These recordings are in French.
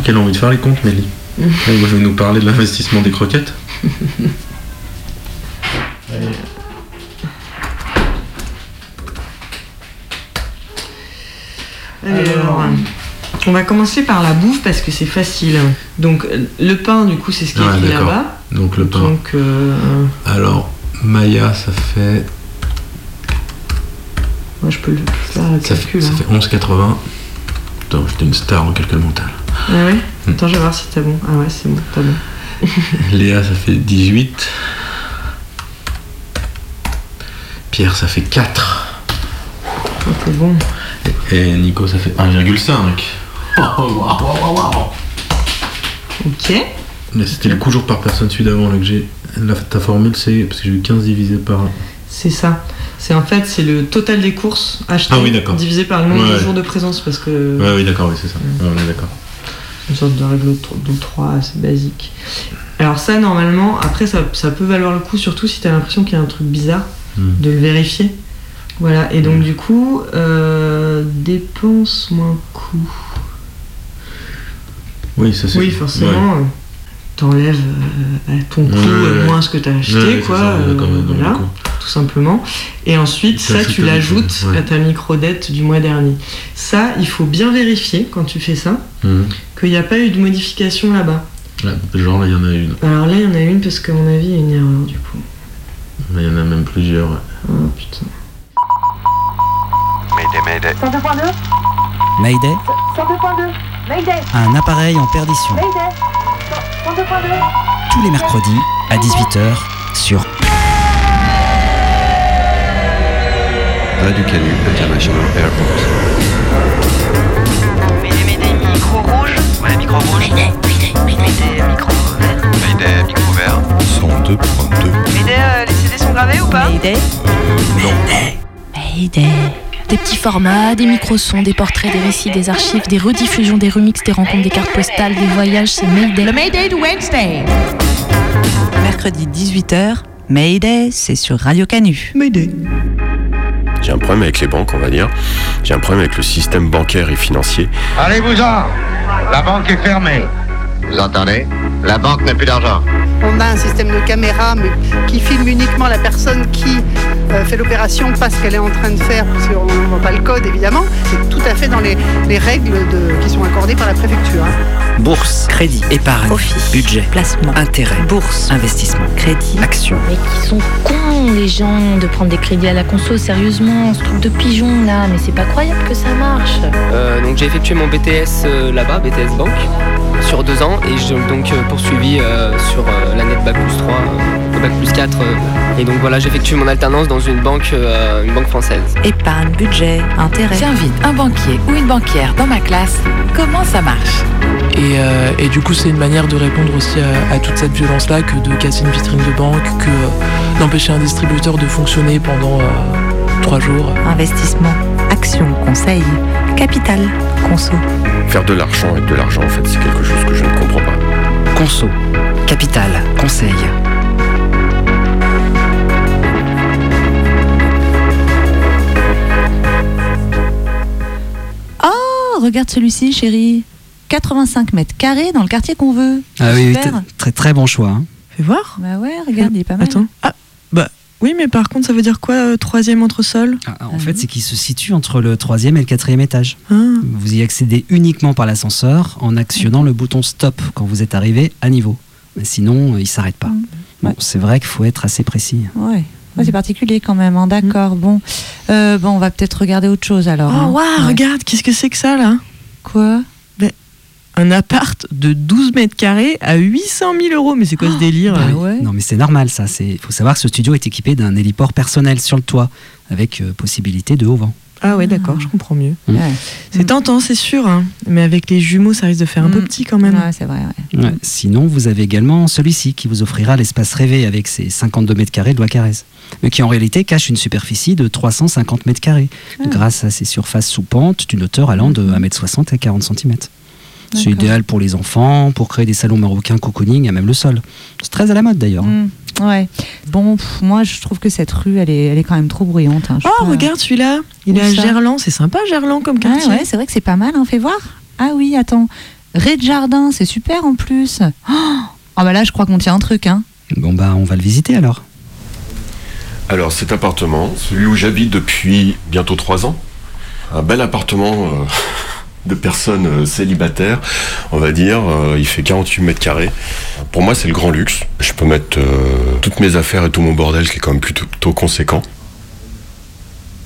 crois qu'elle a envie de faire les comptes, Mélie. Et moi, je vais nous parler de l'investissement des croquettes. Alors, on va commencer par la bouffe parce que c'est facile. Donc, le pain, du coup, c'est ce qui est écrit d'accord. là-bas. Donc le pain. Donc, euh, Alors, Maya, ça fait, moi, je peux le faire le ça fait, ça hein. fait 11,80. Putain, j'étais une star en calcul mental. Ah ouais. Attends, je vais voir si t'as bon. Ah ouais, c'est bon, t'as bon. Léa, ça fait 18. Pierre, ça fait 4. Ah, t'es bon. Et Nico, ça fait 1,5. Oh, waouh, waouh, waouh. Ok. Mais c'était le coût jour par personne, celui d'avant, là que j'ai. La, ta formule, c'est. Parce que j'ai eu 15 divisé par. C'est ça. C'est en fait, c'est le total des courses achetées Ah oui, divisé par le nombre Ouais. de jours de présence parce que Ouais, oui, d'accord, oui, c'est ça. Ouais, on est d'accord. Une sorte de règle de 3 assez basique. Alors ça, normalement, après, ça, ça peut valoir le coup, surtout si t'as l'impression qu'il y a un truc bizarre, Mm. de le vérifier. Voilà, et donc Mm. du coup, euh, dépenses moins coût. Oui, ça c'est. Oui, forcément, euh, t'enlèves euh, ton coût Ouais, ouais, ouais. moins ce que t'as acheté, quoi. voilà. Tout simplement. Et ensuite, ça, tu l'ajoutes ouais. à ta micro-dette du mois dernier. Ça, il faut bien vérifier quand tu fais ça, Mhm. qu'il n'y a pas eu de modification là-bas. Là, genre, là, il y en a une. Alors là, il y en a une parce qu'à mon avis, il y a une erreur du coup. Il y en a même plusieurs. ouais. Oh putain. Mayday, mayday. 102.2 Mayday, 102.2 Mayday un appareil en perdition. Mayday 102.2 Tous les mercredis à 18h sur Radio Canu International Airport. Mayday, mayday, micro rouge. Ouais, micro rouge. Mayday, mayday, mayday, micro vert. Mayday, micro vert. 102.2. Mayday, euh, les CD sont gravés ou pas Mayday. Mayday. Des petits formats, des micro-sons, des portraits, des récits, des archives, des rediffusions, des remixes, des rencontres, des cartes postales, des voyages, c'est Mayday. Le Mayday de Wednesday. Mercredi 18h, Mayday, c'est sur Radio Canu. Mayday. J'ai un problème avec les banques, on va dire. J'ai un problème avec le système bancaire et financier. Allez-vous-en La banque est fermée. Vous entendez? La banque n'a plus d'argent. On a un système de caméra mais qui filme uniquement la personne qui euh, fait l'opération, pas ce qu'elle est en train de faire, parce qu'on ne voit pas le code évidemment. C'est tout à fait dans les, les règles de- qui sont accordées par la préfecture. hein. bourse, crédit, épargne, Office. budget, Placement. intérêt, Bourse. investissement, Crédit. action. Mais qui sont cons, les gens, de prendre des crédits à la conso, sérieusement, ce truc de pigeon là, mais c'est pas croyable que ça marche. Euh, donc j'ai effectué mon BTS euh, là-bas, BTS Banque, sur deux ans et j'ai donc euh, poursuivi euh, sur euh, l'année de Bac plus 3, euh, Bac plus 4. euh, et donc voilà, j'ai effectué mon alternance dans une banque, euh, une banque française. Épargne, budget, intérêt. J'invite un banquier ou une banquière dans ma classe. Comment ça marche? Et, euh, et du coup, c'est une manière de répondre aussi à, à toute cette violence-là que de casser une vitrine de banque, que euh, d'empêcher un distributeur de fonctionner pendant euh, trois jours. Investissement. Action, conseil. Capital, conso. Faire de l'argent avec de l'argent, en fait, c'est quelque chose que je ne comprends pas. Conso, capital, conseil. Oh, regarde celui-ci, chérie. 85 mètres carrés dans le quartier qu'on veut. Ah oui, oui, très très bon choix. hein. Fais voir. Bah ouais, regarde, il est pas mal. Attends. Ah, bah oui, mais par contre, ça veut dire quoi, euh, troisième entresol? Ah, En fait, c'est qu'il se situe entre le troisième et le quatrième étage. Ah. Vous y accédez uniquement par l'ascenseur en actionnant le bouton stop quand vous êtes arrivé à niveau. Mais sinon, euh, il s'arrête pas. Mm. Bon, Ouais. c'est vrai qu'il faut être assez précis. Ouais. Ouais, c'est particulier quand même, hein, d'accord. Bon. Euh, bon, on va peut-être regarder autre chose alors. Oh, hein. waouh, Ouais. regarde, qu'est-ce que c'est que ça, là? Quoi? Un appart de 12 mètres carrés à 800 000 euros. Mais c'est quoi ce délire? Bah ouais. Non, mais c'est normal, ça. Il faut savoir que ce studio est équipé d'un héliport personnel sur le toit, avec euh, possibilité de haut vent. Ah ouais, d'accord, je comprends mieux. Mm. Ouais. C'est tentant, c'est sûr. hein. Mais avec les jumeaux, ça risque de faire un peu Mm. petit quand même. Ouais, c'est vrai. ouais. Ouais. Sinon, vous avez également celui-ci qui vous offrira l'espace rêvé avec ses 52 mètres carrés de Lois Carrez, mais qui en réalité cache une superficie de 350 mètres carrés, Ah. grâce à ses surfaces sous pente d'une hauteur allant de 1m60 à 40 cm. C'est idéal pour les enfants, pour créer des salons marocains cocooning à même le sol. C'est très à la mode d'ailleurs. Mm. Ouais. Bon, pff, moi, je trouve que cette rue, elle est, elle est quand même trop bruyante. hein. Oh, pas. regarde celui-là. Il Où est à Gerland. C'est sympa, Gerland, comme Ouais, quartier. ouais, c'est vrai que c'est pas mal, hein. Fais voir. Ah oui, attends. Rez de jardin, c'est super en plus. Oh, ah bah là, je crois qu'on tient un truc, hein. Bon bah on va le visiter alors. Alors cet appartement, celui où j'habite depuis bientôt trois ans, un bel appartement euh, de personnes euh, célibataires, on va dire, euh, il fait 48 mètres carrés. Pour moi c'est le grand luxe, je peux mettre euh, toutes mes affaires et tout mon bordel qui est quand même plutôt, conséquent.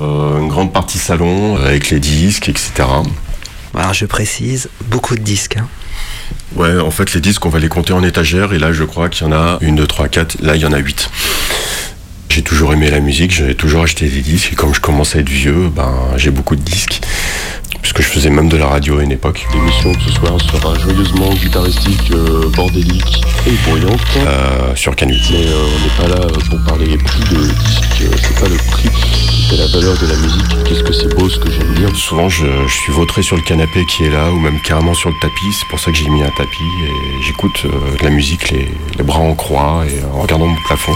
Euh, une grande partie salon avec les disques, etc. Alors je précise, beaucoup de disques. hein. Ouais, en fait les disques on va les compter en étagères et là je crois qu'il y en a une, deux, trois, quatre, là il y en a huit. J'ai toujours aimé la musique, j'ai toujours acheté des disques et comme je commence à être vieux, ben j'ai beaucoup de disques. Puisque je faisais même de la radio à une époque. L'émission de ce soir sera joyeusement guitaristique, euh, bordélique et bruyante. Euh, sur Canut. Mais euh, on n'est pas là pour parler prix de disques, euh, c'est pas le prix, c'est la valeur de la musique. Qu'est-ce que c'est beau ce que j'aime dire. Souvent je, je suis vautré sur le canapé qui est là ou même carrément sur le tapis. C'est pour ça que j'ai mis un tapis et j'écoute euh, de la musique les, les bras en croix et en regardant mon plafond.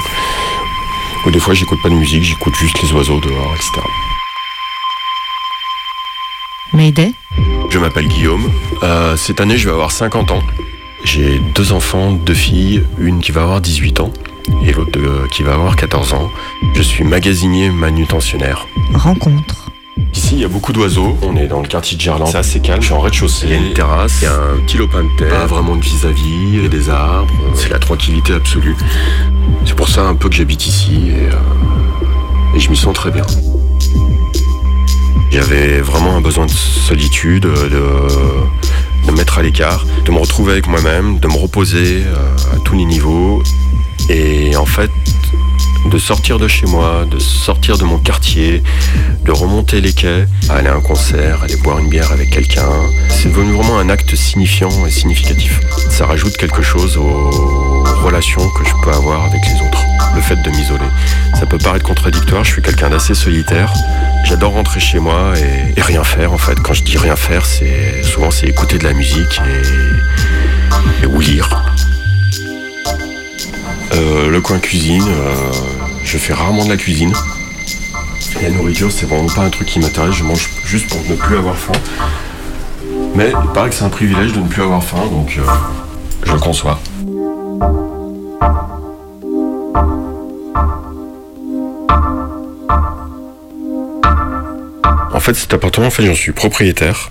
Ou des fois j'écoute pas de musique, j'écoute juste les oiseaux dehors, etc. Mayday Je m'appelle Guillaume. Euh, cette année, je vais avoir 50 ans. J'ai deux enfants, deux filles, une qui va avoir 18 ans et l'autre euh, qui va avoir 14 ans. Je suis magasinier manutentionnaire. Rencontre. Ici, il y a beaucoup d'oiseaux. On est dans le quartier de Gerland. C'est assez calme. Je suis en rez-de-chaussée. Il y a une terrasse. Il y a un petit lopin de terre. Pas vraiment de vis-à-vis. Il y a des arbres. C'est la tranquillité absolue. C'est pour ça un peu que j'habite ici et, euh, et je m'y sens très bien. J'avais vraiment un besoin de solitude, de, de me mettre à l'écart, de me retrouver avec moi-même, de me reposer euh, à tous les niveaux. Et en fait, de sortir de chez moi, de sortir de mon quartier, de remonter les quais, aller à un concert, aller boire une bière avec quelqu'un. C'est devenu vraiment un acte signifiant et significatif. Ça rajoute quelque chose aux que je peux avoir avec les autres. Le fait de m'isoler. Ça peut paraître contradictoire, je suis quelqu'un d'assez solitaire. J'adore rentrer chez moi et, rien faire en fait. Quand je dis rien faire, c'est souvent c'est écouter de la musique et, et ou lire. Euh, le coin cuisine, euh, je fais rarement de la cuisine. La nourriture, c'est vraiment pas un truc qui m'intéresse, je mange juste pour ne plus avoir faim. Mais il paraît que c'est un privilège de ne plus avoir faim, donc euh, je le conçois. En fait, cet appartement, en fait, j'en suis propriétaire.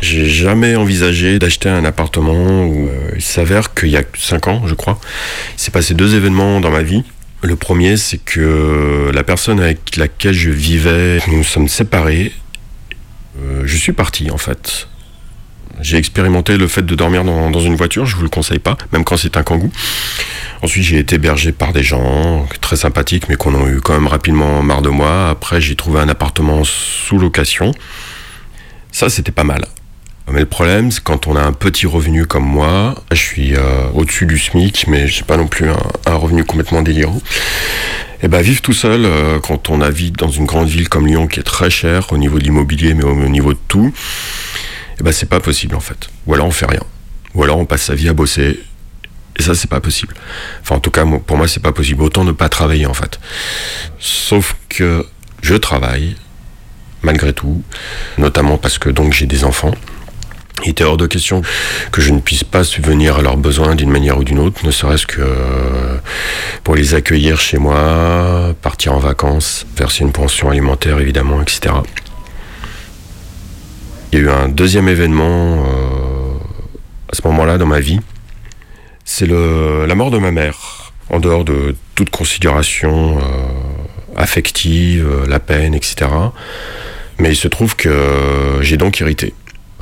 J'ai jamais envisagé d'acheter un appartement où euh, il s'avère qu'il y a 5 ans, je crois, il s'est passé deux événements dans ma vie. Le premier, c'est que la personne avec laquelle je vivais, nous nous sommes séparés. Euh, je suis parti, en fait. J'ai expérimenté le fait de dormir dans, dans, une voiture, je vous le conseille pas, même quand c'est un kangou. Ensuite, j'ai été hébergé par des gens très sympathiques, mais qu'on a eu quand même rapidement marre de moi. Après, j'ai trouvé un appartement sous location. Ça, c'était pas mal. Mais le problème, c'est quand on a un petit revenu comme moi, je suis euh, au-dessus du SMIC, mais j'ai pas non plus un, revenu complètement délirant. Et ben vivre tout seul, euh, quand on habite dans une grande ville comme Lyon, qui est très chère au niveau de l'immobilier, mais au, au, niveau de tout, et ben c'est pas possible en fait. Ou alors on fait rien. Ou alors on passe sa vie à bosser. Et ça, c'est pas possible. Enfin, en tout cas, pour moi, c'est pas possible. Autant ne pas travailler en fait. Sauf que je travaille, malgré tout, notamment parce que donc j'ai des enfants. Il était hors de question que je ne puisse pas subvenir à leurs besoins d'une manière ou d'une autre, ne serait-ce que pour les accueillir chez moi, partir en vacances, verser une pension alimentaire évidemment, etc. Il y a eu un deuxième événement euh, à ce moment-là dans ma vie, c'est la mort de ma mère, en dehors de toute considération euh, affective, la peine, etc. Mais il se trouve que j'ai donc hérité.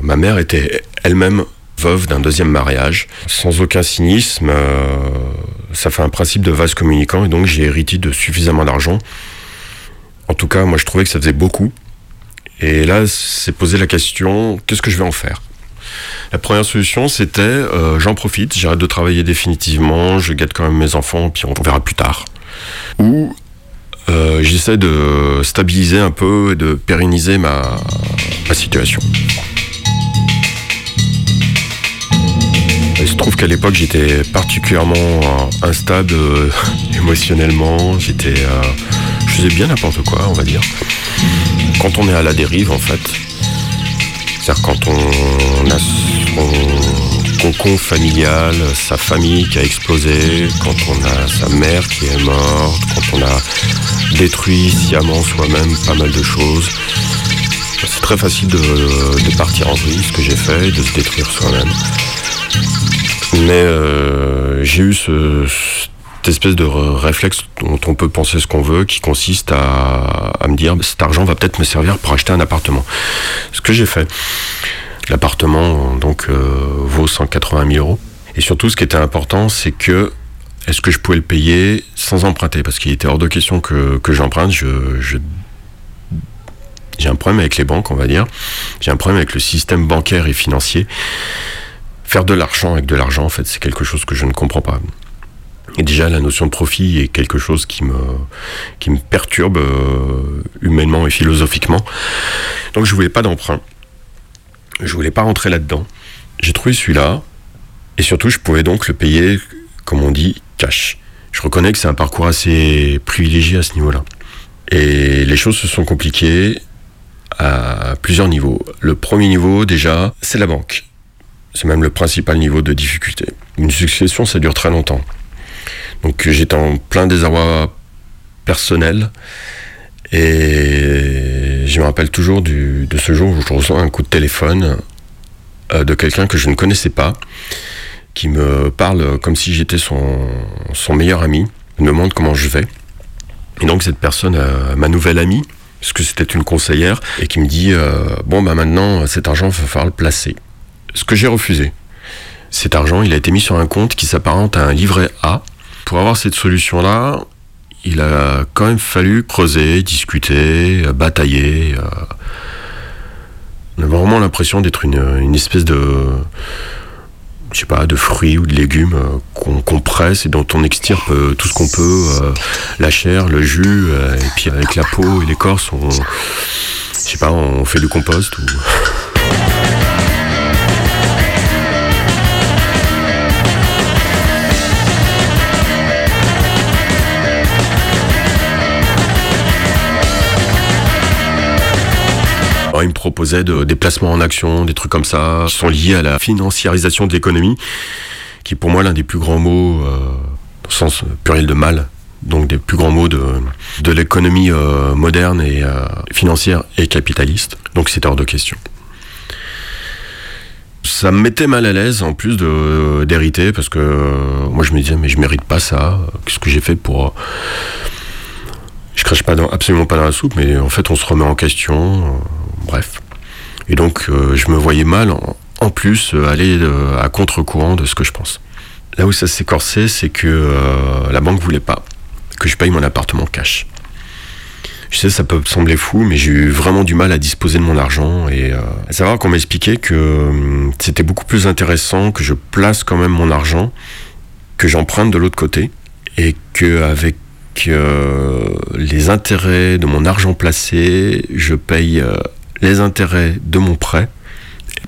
Ma mère était elle-même veuve d'un deuxième mariage, sans aucun cynisme. Euh, ça fait un principe de vase communicant et donc j'ai hérité de suffisamment d'argent. En tout cas, moi je trouvais que ça faisait beaucoup. Et là, c'est posé la question qu'est-ce que je vais en faire? La première solution, c'était euh, j'en profite, j'arrête de travailler définitivement, je gâte quand même mes enfants, puis on verra plus tard. Ou euh, j'essaie de stabiliser un peu et de pérenniser ma, situation. Il se trouve qu'à l'époque j'étais particulièrement instable euh, émotionnellement, j'étais, je faisais bien n'importe quoi, on va dire. Quand on est à la dérive, en fait, c'est-à-dire quand on a son concon familial, sa famille qui a explosé, quand on a sa mère qui est morte, quand on a détruit sciemment soi-même pas mal de choses. C'est très facile de, partir en vrille, ce que j'ai fait, de se détruire soi-même. Mais euh, j'ai eu ce, espèce de réflexe dont on peut penser ce qu'on veut, qui consiste à, me dire cet argent va peut-être me servir pour acheter un appartement. Ce que j'ai fait. L'appartement donc euh, vaut 180 000 euros. Et surtout, ce qui était important, c'est que est-ce que je pouvais le payer sans emprunter? Parce qu'il était hors de question que, que j'emprunte. Je, je- j'ai un problème avec les banques, on va dire. J'ai un problème avec le système bancaire et financier. Faire de l'argent avec de l'argent, en fait, c'est quelque chose que je ne comprends pas. Et déjà, la notion de profit est quelque chose qui me, qui me perturbe euh, humainement et philosophiquement. Donc, je voulais pas d'emprunt. Je voulais pas rentrer là-dedans. J'ai trouvé celui-là. Et surtout, je pouvais donc le payer, comme on dit, cash. Je reconnais que c'est un parcours assez privilégié à ce niveau-là. Et les choses se sont compliquées à plusieurs niveaux. Le premier niveau, déjà, c'est la banque. C'est même le principal niveau de difficulté. Une succession, ça dure très longtemps. Donc j'étais en plein désarroi personnel. Et je me rappelle toujours de ce jour où je reçois un coup de téléphone euh, de quelqu'un que je ne connaissais pas, qui me parle comme si j'étais son, son meilleur ami, me demande comment je vais. Et donc cette personne, euh, ma nouvelle amie, parce que c'était une conseillère, et qui me dit euh, Bon, bah maintenant, cet argent, il va falloir le placer. Ce que j'ai refusé. Cet argent, il a été mis sur un compte qui s'apparente à un livret A. Pour avoir cette solution-là, il a quand même fallu creuser, discuter, euh, batailler. euh. On a vraiment l'impression d'être une, espèce de. Je sais pas, de fruits ou de légumes euh, qu'on qu'on presse et dont on extirpe tout ce qu'on peut, la chair, le jus, et puis avec la peau et l'écorce, on. Je sais pas, on fait du compost. Il me proposait de, des placements en action, des trucs comme ça, qui sont liés à la financiarisation de l'économie, qui est pour moi l'un des plus grands mots, euh, au sens pluriel de mal, donc des plus grands mots de, de l'économie euh, moderne et euh, financière et capitaliste. Donc c'était hors de question. Ça me mettait mal à l'aise en plus d'hériter parce que euh, moi je me disais mais je mérite pas ça. Qu'est-ce que j'ai fait pour euh, je crache pas absolument pas dans la soupe, mais en fait on se remet en question. Bref. Et donc euh, je me voyais mal en, plus euh, aller euh, à contre-courant de ce que je pense. Là où ça s'est c'est que la banque voulait pas que je paye mon appartement cash. Je sais, ça peut sembler fou, mais j'ai eu vraiment du mal à disposer de mon argent et à savoir qu'on m'expliquait que euh, c'était beaucoup plus intéressant que je place quand même mon argent, que j'emprunte de l'autre côté et que avec euh, les intérêts de mon argent placé, je paye les intérêts de mon prêt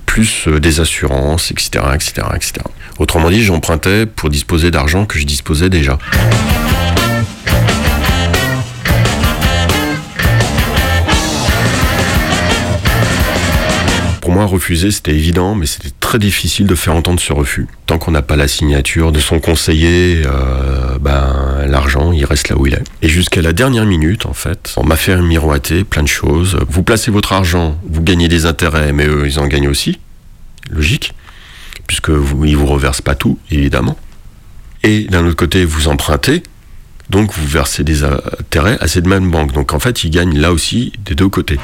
plus euh, des assurances, etc., etc., etc. Autrement dit, j'empruntais pour disposer d'argent que je disposais déjà. Pour moi, refuser, c'était évident, mais c'était très difficile de faire entendre ce refus. Tant qu'on n'a pas la signature de son conseiller, euh, ben, l'argent, il reste là où il est. Et jusqu'à la dernière minute, en fait, on m'a fait miroiter plein de choses. Vous placez votre argent, vous gagnez des intérêts, mais eux, ils en gagnent aussi. Logique. Puisque vous, ils vous reversent pas tout, évidemment. Et d'un autre côté, vous empruntez, donc vous versez des intérêts à cette même banque. Donc en fait, ils gagnent là aussi des deux côtés.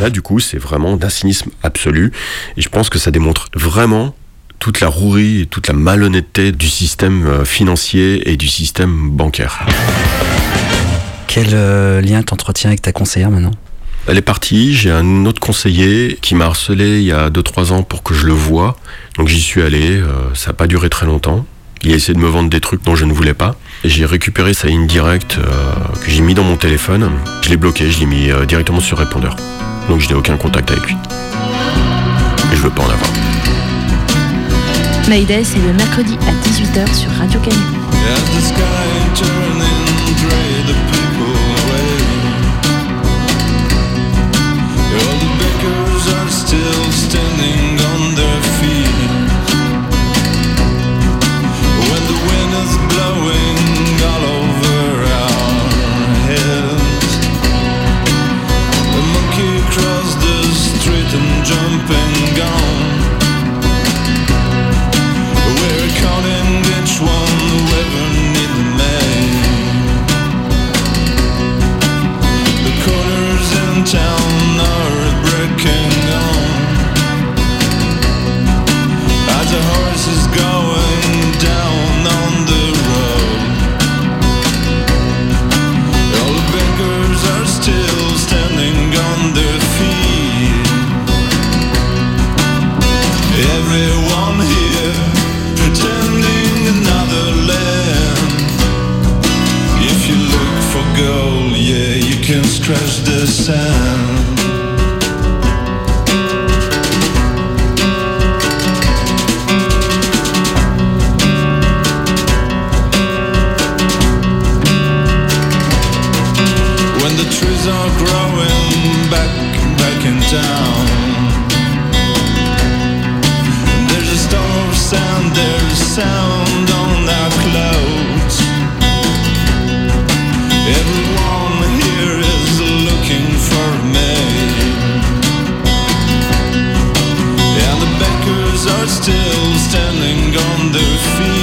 Là, du coup, c'est vraiment d'un cynisme absolu. Et je pense que ça démontre vraiment toute la rouerie et toute la malhonnêteté du système euh, financier et du système bancaire. Quel euh, lien t'entretiens avec ta conseillère maintenant? Elle est partie, j'ai un autre conseiller qui m'a harcelé il y a 2-3 ans pour que je le voie. Donc j'y suis allé, euh, ça n'a pas duré très longtemps. Il a essayé de me vendre des trucs dont je ne voulais pas. J'ai récupéré sa ligne directe euh, que j'ai mis dans mon téléphone. Je l'ai bloqué, je l'ai mis euh, directement sur répondeur donc je n'ai aucun contact avec lui. Et je veux pas en avoir. Mayday, c'est le mercredi à 18h sur Radio Canu. And down. There's a storm of sound, there's a sound on our clouds. Everyone here is looking for me. And the backers are still standing on their feet.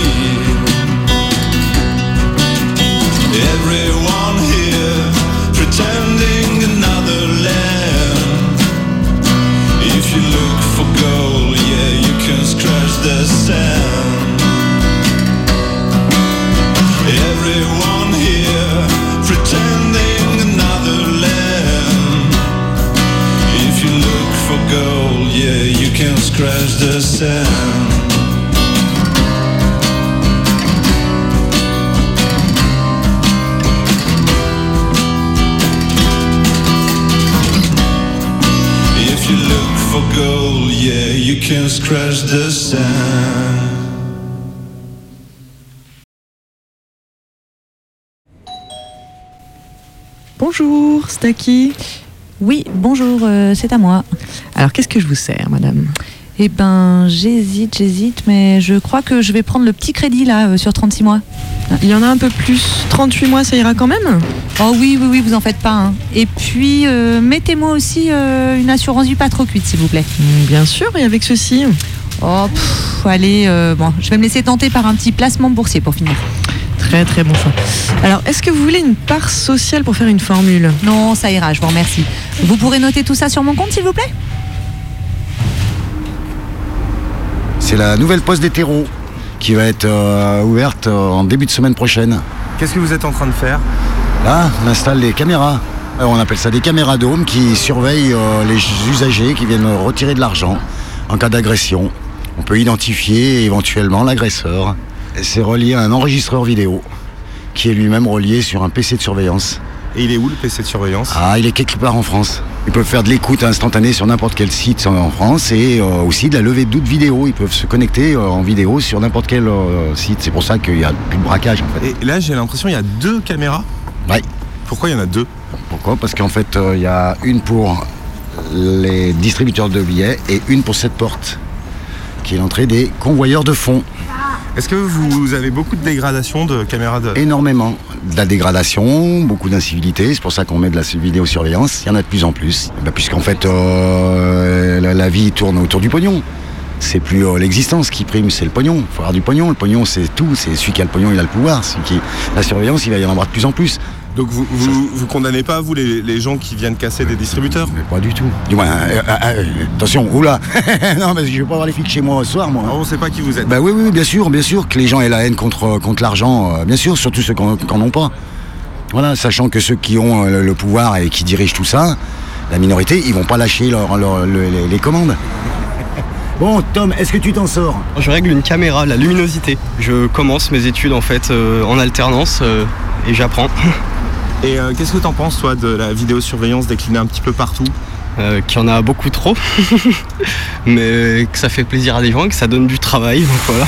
The sand. Bonjour, Stacky. Oui, bonjour, euh, c'est à moi. Alors, qu'est-ce que je vous sers, madame? Eh ben, j'hésite, j'hésite, mais je crois que je vais prendre le petit crédit là euh, sur 36 mois. Il y en a un peu plus. 38 mois, ça ira quand même Oh oui, oui, oui, vous en faites pas. hein. Et puis, euh, mettez-moi aussi euh, une assurance du pas trop cuite, s'il vous plaît. Mm, Bien sûr, et avec ceci Oh, pff, allez, euh, bon, je vais me laisser tenter par un petit placement boursier pour finir. Très très bon choix. Alors, est-ce que vous voulez une part sociale pour faire une formule? Non, ça ira, je vous remercie. Vous pourrez noter tout ça sur mon compte, s'il vous plaît? C'est la nouvelle poste des terreaux qui va être euh, ouverte euh, en début de semaine prochaine. Qu'est-ce que vous êtes en train de faire? Là, on installe des caméras. Euh, On appelle ça des caméras dômes qui surveillent euh, les usagers qui viennent retirer de l'argent en cas d'agression. On peut identifier éventuellement l'agresseur. C'est relié à un enregistreur vidéo qui est lui-même relié sur un PC de surveillance. Et il est où le PC de surveillance? Ah, il est quelque part en France. Ils peuvent faire de l'écoute instantanée sur n'importe quel site en- en France et euh, aussi de la levée de doute vidéo. Ils peuvent se connecter euh, en vidéo sur n'importe quel euh, site. C'est pour ça qu'il n'y a plus de braquage en fait. Et là, j'ai l'impression qu'il y a deux caméras? Ouais. Pourquoi il y en a deux? Pourquoi? Parce qu'en fait, euh, il y a une pour les distributeurs de billets et une pour cette porte, qui est l'entrée des convoyeurs de fonds. Est-ce que vous avez beaucoup de dégradation de caméras de... Énormément. De la dégradation, beaucoup d'incivilité, c'est pour ça qu'on met de la vidéosurveillance. Il y en a de plus en plus. Bah, Puisqu'en fait, euh, la, la vie tourne autour du pognon. C'est plus euh, l'existence qui prime, c'est le pognon. Il faut avoir du pognon. Le pognon, c'est tout. C'est celui qui a le pognon, il a le pouvoir. Celui qui... La surveillance, il va y en avoir de plus en plus. Donc vous, vous, vous condamnez pas, vous, les, les gens qui viennent casser des distributeurs Mais pas du tout. Du moins, euh, euh, euh, attention, oula Non, mais je vais pas avoir les flics chez moi ce soir, moi. On sait pas qui vous êtes. Bah oui, oui, bien sûr, bien sûr, que les gens aient la haine contre, contre l'argent, euh, bien sûr, surtout ceux qui n'en ont pas. Voilà, sachant que ceux qui ont le, le pouvoir et qui dirigent tout ça, la minorité, ils vont pas lâcher leur- leur- le- les, les commandes. Bon, Tom, est-ce que tu t'en sors? Je règle une caméra, la luminosité. Je commence mes études en fait euh, en alternance euh, et j'apprends. Et euh, qu'est-ce que t'en penses, toi, de la vidéosurveillance déclinée un petit peu partout? Euh, Qu'il y en a beaucoup trop, mais que ça fait plaisir à des gens, que ça donne du travail, donc voilà.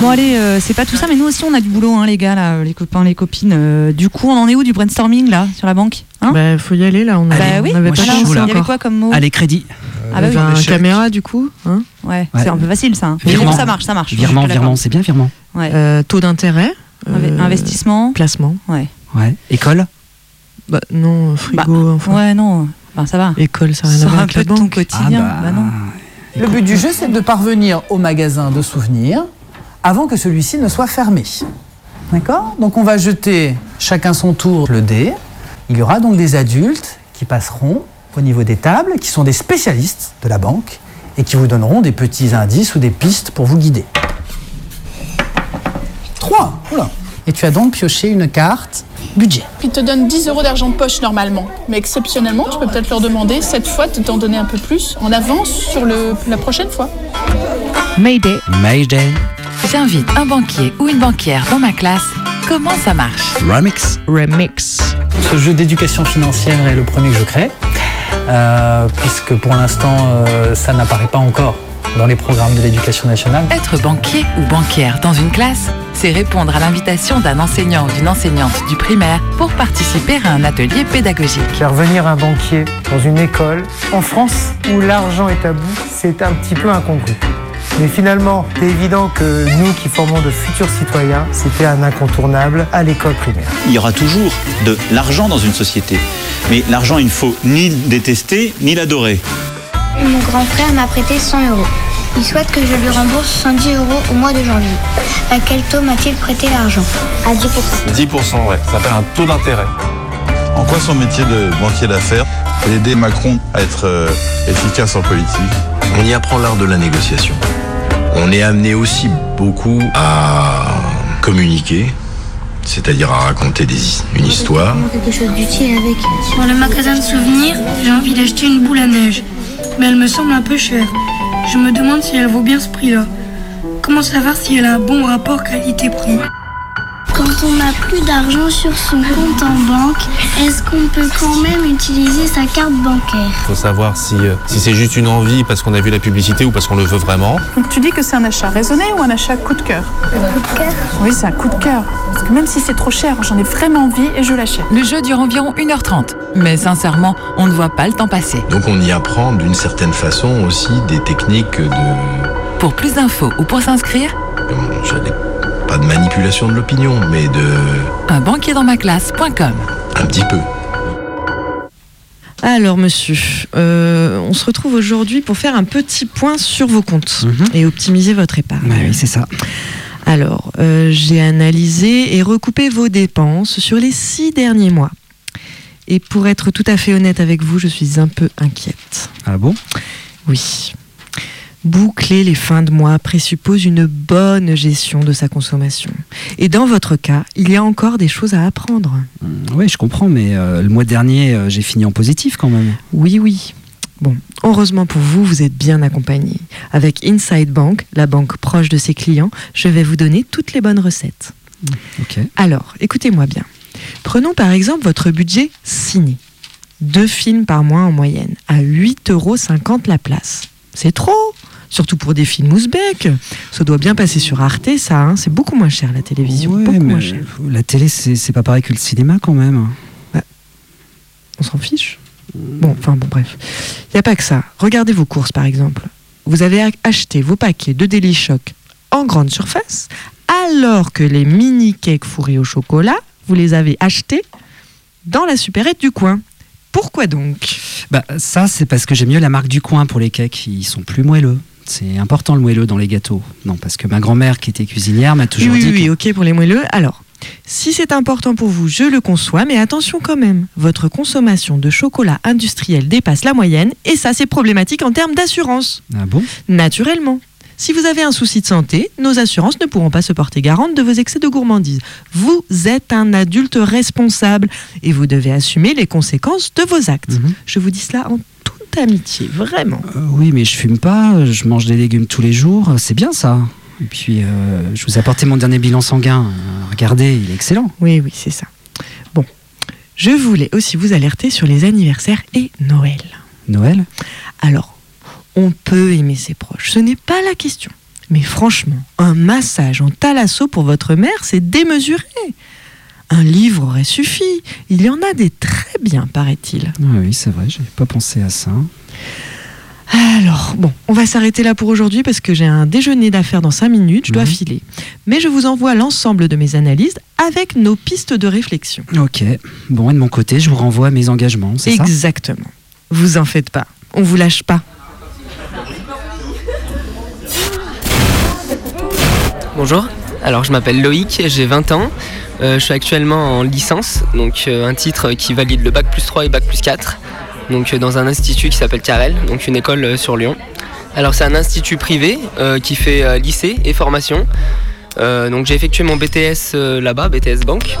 Bon allez, euh, c'est pas tout ça, mais nous aussi on a du boulot, hein, les gars, là, les copains, les copines. Euh, du coup, on en est où du brainstorming là, sur la banque? Hein? Bah, faut y aller là. On, a- Bah oui, on avait moi, pas je suis lancé chaud, là. Il y avait quoi comme mot? Allez, crédit. Ah bah oui. un caméra du coup. Hein? Ouais, Ouais. c'est un peu facile ça. hein. Mais Virement. bon, ça marche, ça marche. Virement, virement, c'est bien virement. Ouais. Euh, taux d'intérêt? Euh, Investissement. Placement. Ouais. Ouais. École? Bah non, frigo. enfin. Ouais, non. Enfin, ça va. École, ça n'a rien à voir un avec la de ton banque. quotidien. Ah bah. Bah non. Le but du jeu, c'est de parvenir au magasin de souvenirs avant que celui-ci ne soit fermé. D'accord? Donc on va jeter chacun son tour le dé. Il y aura donc des adultes qui passeront au niveau des tables, qui sont des spécialistes de la banque et qui vous donneront des petits indices ou des pistes pour vous guider. 3 Et tu as donc pioché une carte budget. Ils te donnent 10 euros d'argent de poche normalement. Mais exceptionnellement, tu peux peut-être leur demander cette fois de t'en donner un peu plus en avance sur le, la prochaine fois. Mayday. Mayday. J'invite un banquier ou une banquière dans ma classe. Comment ça marche? Remix. Remix. Ce jeu d'éducation financière est le premier que je crée, euh, puisque pour l'instant, euh, ça n'apparaît pas encore dans les programmes de l'éducation nationale. Être banquier ou banquière dans une classe, c'est répondre à l'invitation d'un enseignant ou d'une enseignante du primaire pour participer à un atelier pédagogique. Faire venir un banquier dans une école, en France, où l'argent est tabou, c'est un petit peu incongru. Mais finalement, c'est évident que nous qui formons de futurs citoyens, c'était un incontournable à l'école primaire. Il y aura toujours de l'argent dans une société. Mais l'argent, il ne faut ni le détester, ni l'adorer. Mon grand frère m'a prêté 100 euros. Il souhaite que je lui rembourse 110 euros au mois de janvier. À quel taux m'a-t-il prêté l'argent? À 10%. 10%, ouais. Ça s'appelle un taux d'intérêt. En quoi son métier de banquier d'affaires peut aider Macron à être euh, efficace en politique? On y apprend l'art de la négociation. On est amené aussi beaucoup à communiquer, c'est-à-dire à raconter des, une histoire. Quelque chose d'utile avec. Dans le magasin de souvenirs, j'ai envie d'acheter une boule à neige. Mais elle me semble un peu chère. Je me demande si elle vaut bien ce prix-là. Comment savoir si elle a un bon rapport qualité-prix? Quand on n'a plus d'argent sur son compte en banque, est-ce qu'on peut quand même utiliser sa carte bancaire? Il faut savoir si, euh, si c'est juste une envie parce qu'on a vu la publicité ou parce qu'on le veut vraiment. Donc tu dis que c'est un achat raisonné ou un achat coup de cœur? Coup de cœur? Oui, c'est un coup de cœur. Parce que même si c'est trop cher, j'en ai vraiment envie et je l'achète. Le jeu dure environ 1h30, mais sincèrement, on ne voit pas le temps passer. Donc on y apprend d'une certaine façon aussi des techniques de... Pour plus d'infos ou pour s'inscrire, Pas de manipulation de l'opinion, mais de... un banquier dans ma classe.com. Un petit peu. Alors, monsieur, euh, on se retrouve aujourd'hui pour faire un petit point sur vos comptes et optimiser votre épargne. Mhm. oui, c'est ça. Alors, euh, j'ai analysé et recoupé vos dépenses sur les six derniers mois. Et pour être tout à fait honnête avec vous, je suis un peu inquiète. Ah bon? Oui. Boucler les fins de mois présuppose une bonne gestion de sa consommation. Et dans votre cas, il y a encore des choses à apprendre. Oui, je comprends, mais euh, le mois dernier, euh, j'ai fini en positif quand même. Oui, oui. Bon, heureusement pour vous, vous êtes bien accompagné. Avec Inside Bank, la banque proche de ses clients, je vais vous donner toutes les bonnes recettes. Ok. Alors, écoutez-moi bien. Prenons par exemple votre budget ciné. Deux films par mois en moyenne, à 8,50 euros la place. C'est trop Surtout pour des films ouzbeks. Ça doit bien passer sur Arte, ça. hein. C'est beaucoup moins cher, la télévision. Ouais, beaucoup mais moins cher. la télé, c'est pas pareil que le cinéma quand même. On s'en fiche. Bon, enfin bon, bref. Il n'y a pas que ça. Regardez vos courses, par exemple. Vous avez acheté vos paquets de Daily Shock en grande surface, alors que les mini cakes fourrés au chocolat, vous les avez achetés dans la supérette du coin. Pourquoi donc? Bah ça, c'est parce que j'aime mieux la marque du coin pour les cakes. Ils sont plus moelleux. C'est important le moelleux dans les gâteaux. Non, parce que ma grand-mère qui était cuisinière m'a toujours oui, dit. oui, oui, ok pour les moelleux. Alors, si c'est important pour vous, je le conçois, mais attention quand même. Votre consommation de chocolat industriel dépasse la moyenne, et ça, c'est problématique en termes d'assurance. Ah bon? Naturellement. Si vous avez un souci de santé, nos assurances ne pourront pas se porter garante de vos excès de gourmandise. Vous êtes un adulte responsable et vous devez assumer les conséquences de vos actes. Je vous dis cela en amitié, vraiment. Euh, Oui, mais je fume pas. Je mange des légumes tous les jours. C'est bien ça. Et puis, euh, je vous ai apporté mon dernier bilan sanguin. Euh, regardez, il est excellent. Oui, oui, c'est ça. Bon, je voulais aussi vous alerter sur les anniversaires et Noël. Noël? Alors, on peut aimer ses proches, ce n'est pas la question. Mais franchement, un massage en thalasso pour votre mère, c'est démesuré. Un livre aurait suffi. Il y en a des très bien, paraît-il. Ah oui, c'est vrai, j'avais pas pensé à ça. Alors, bon, on va s'arrêter là pour aujourd'hui parce que j'ai un déjeuner d'affaires dans 5 minutes, je dois Mhm. filer. Mais je vous envoie l'ensemble de mes analyses avec nos pistes de réflexion. Ok. Bon, et de mon côté, je vous renvoie à mes engagements, c'est ça? Exactement. Vous en faites pas. On vous lâche pas. Bonjour, alors je m'appelle Loïc, j'ai 20 ans. Euh, je suis actuellement en licence, donc euh, un titre qui valide le bac plus 3 et bac plus 4, donc euh, dans un institut qui s'appelle Carrel, donc une école sur Lyon. Alors c'est un institut privé qui fait lycée et formation. Donc j'ai effectué mon BTS là-bas, BTS Banque,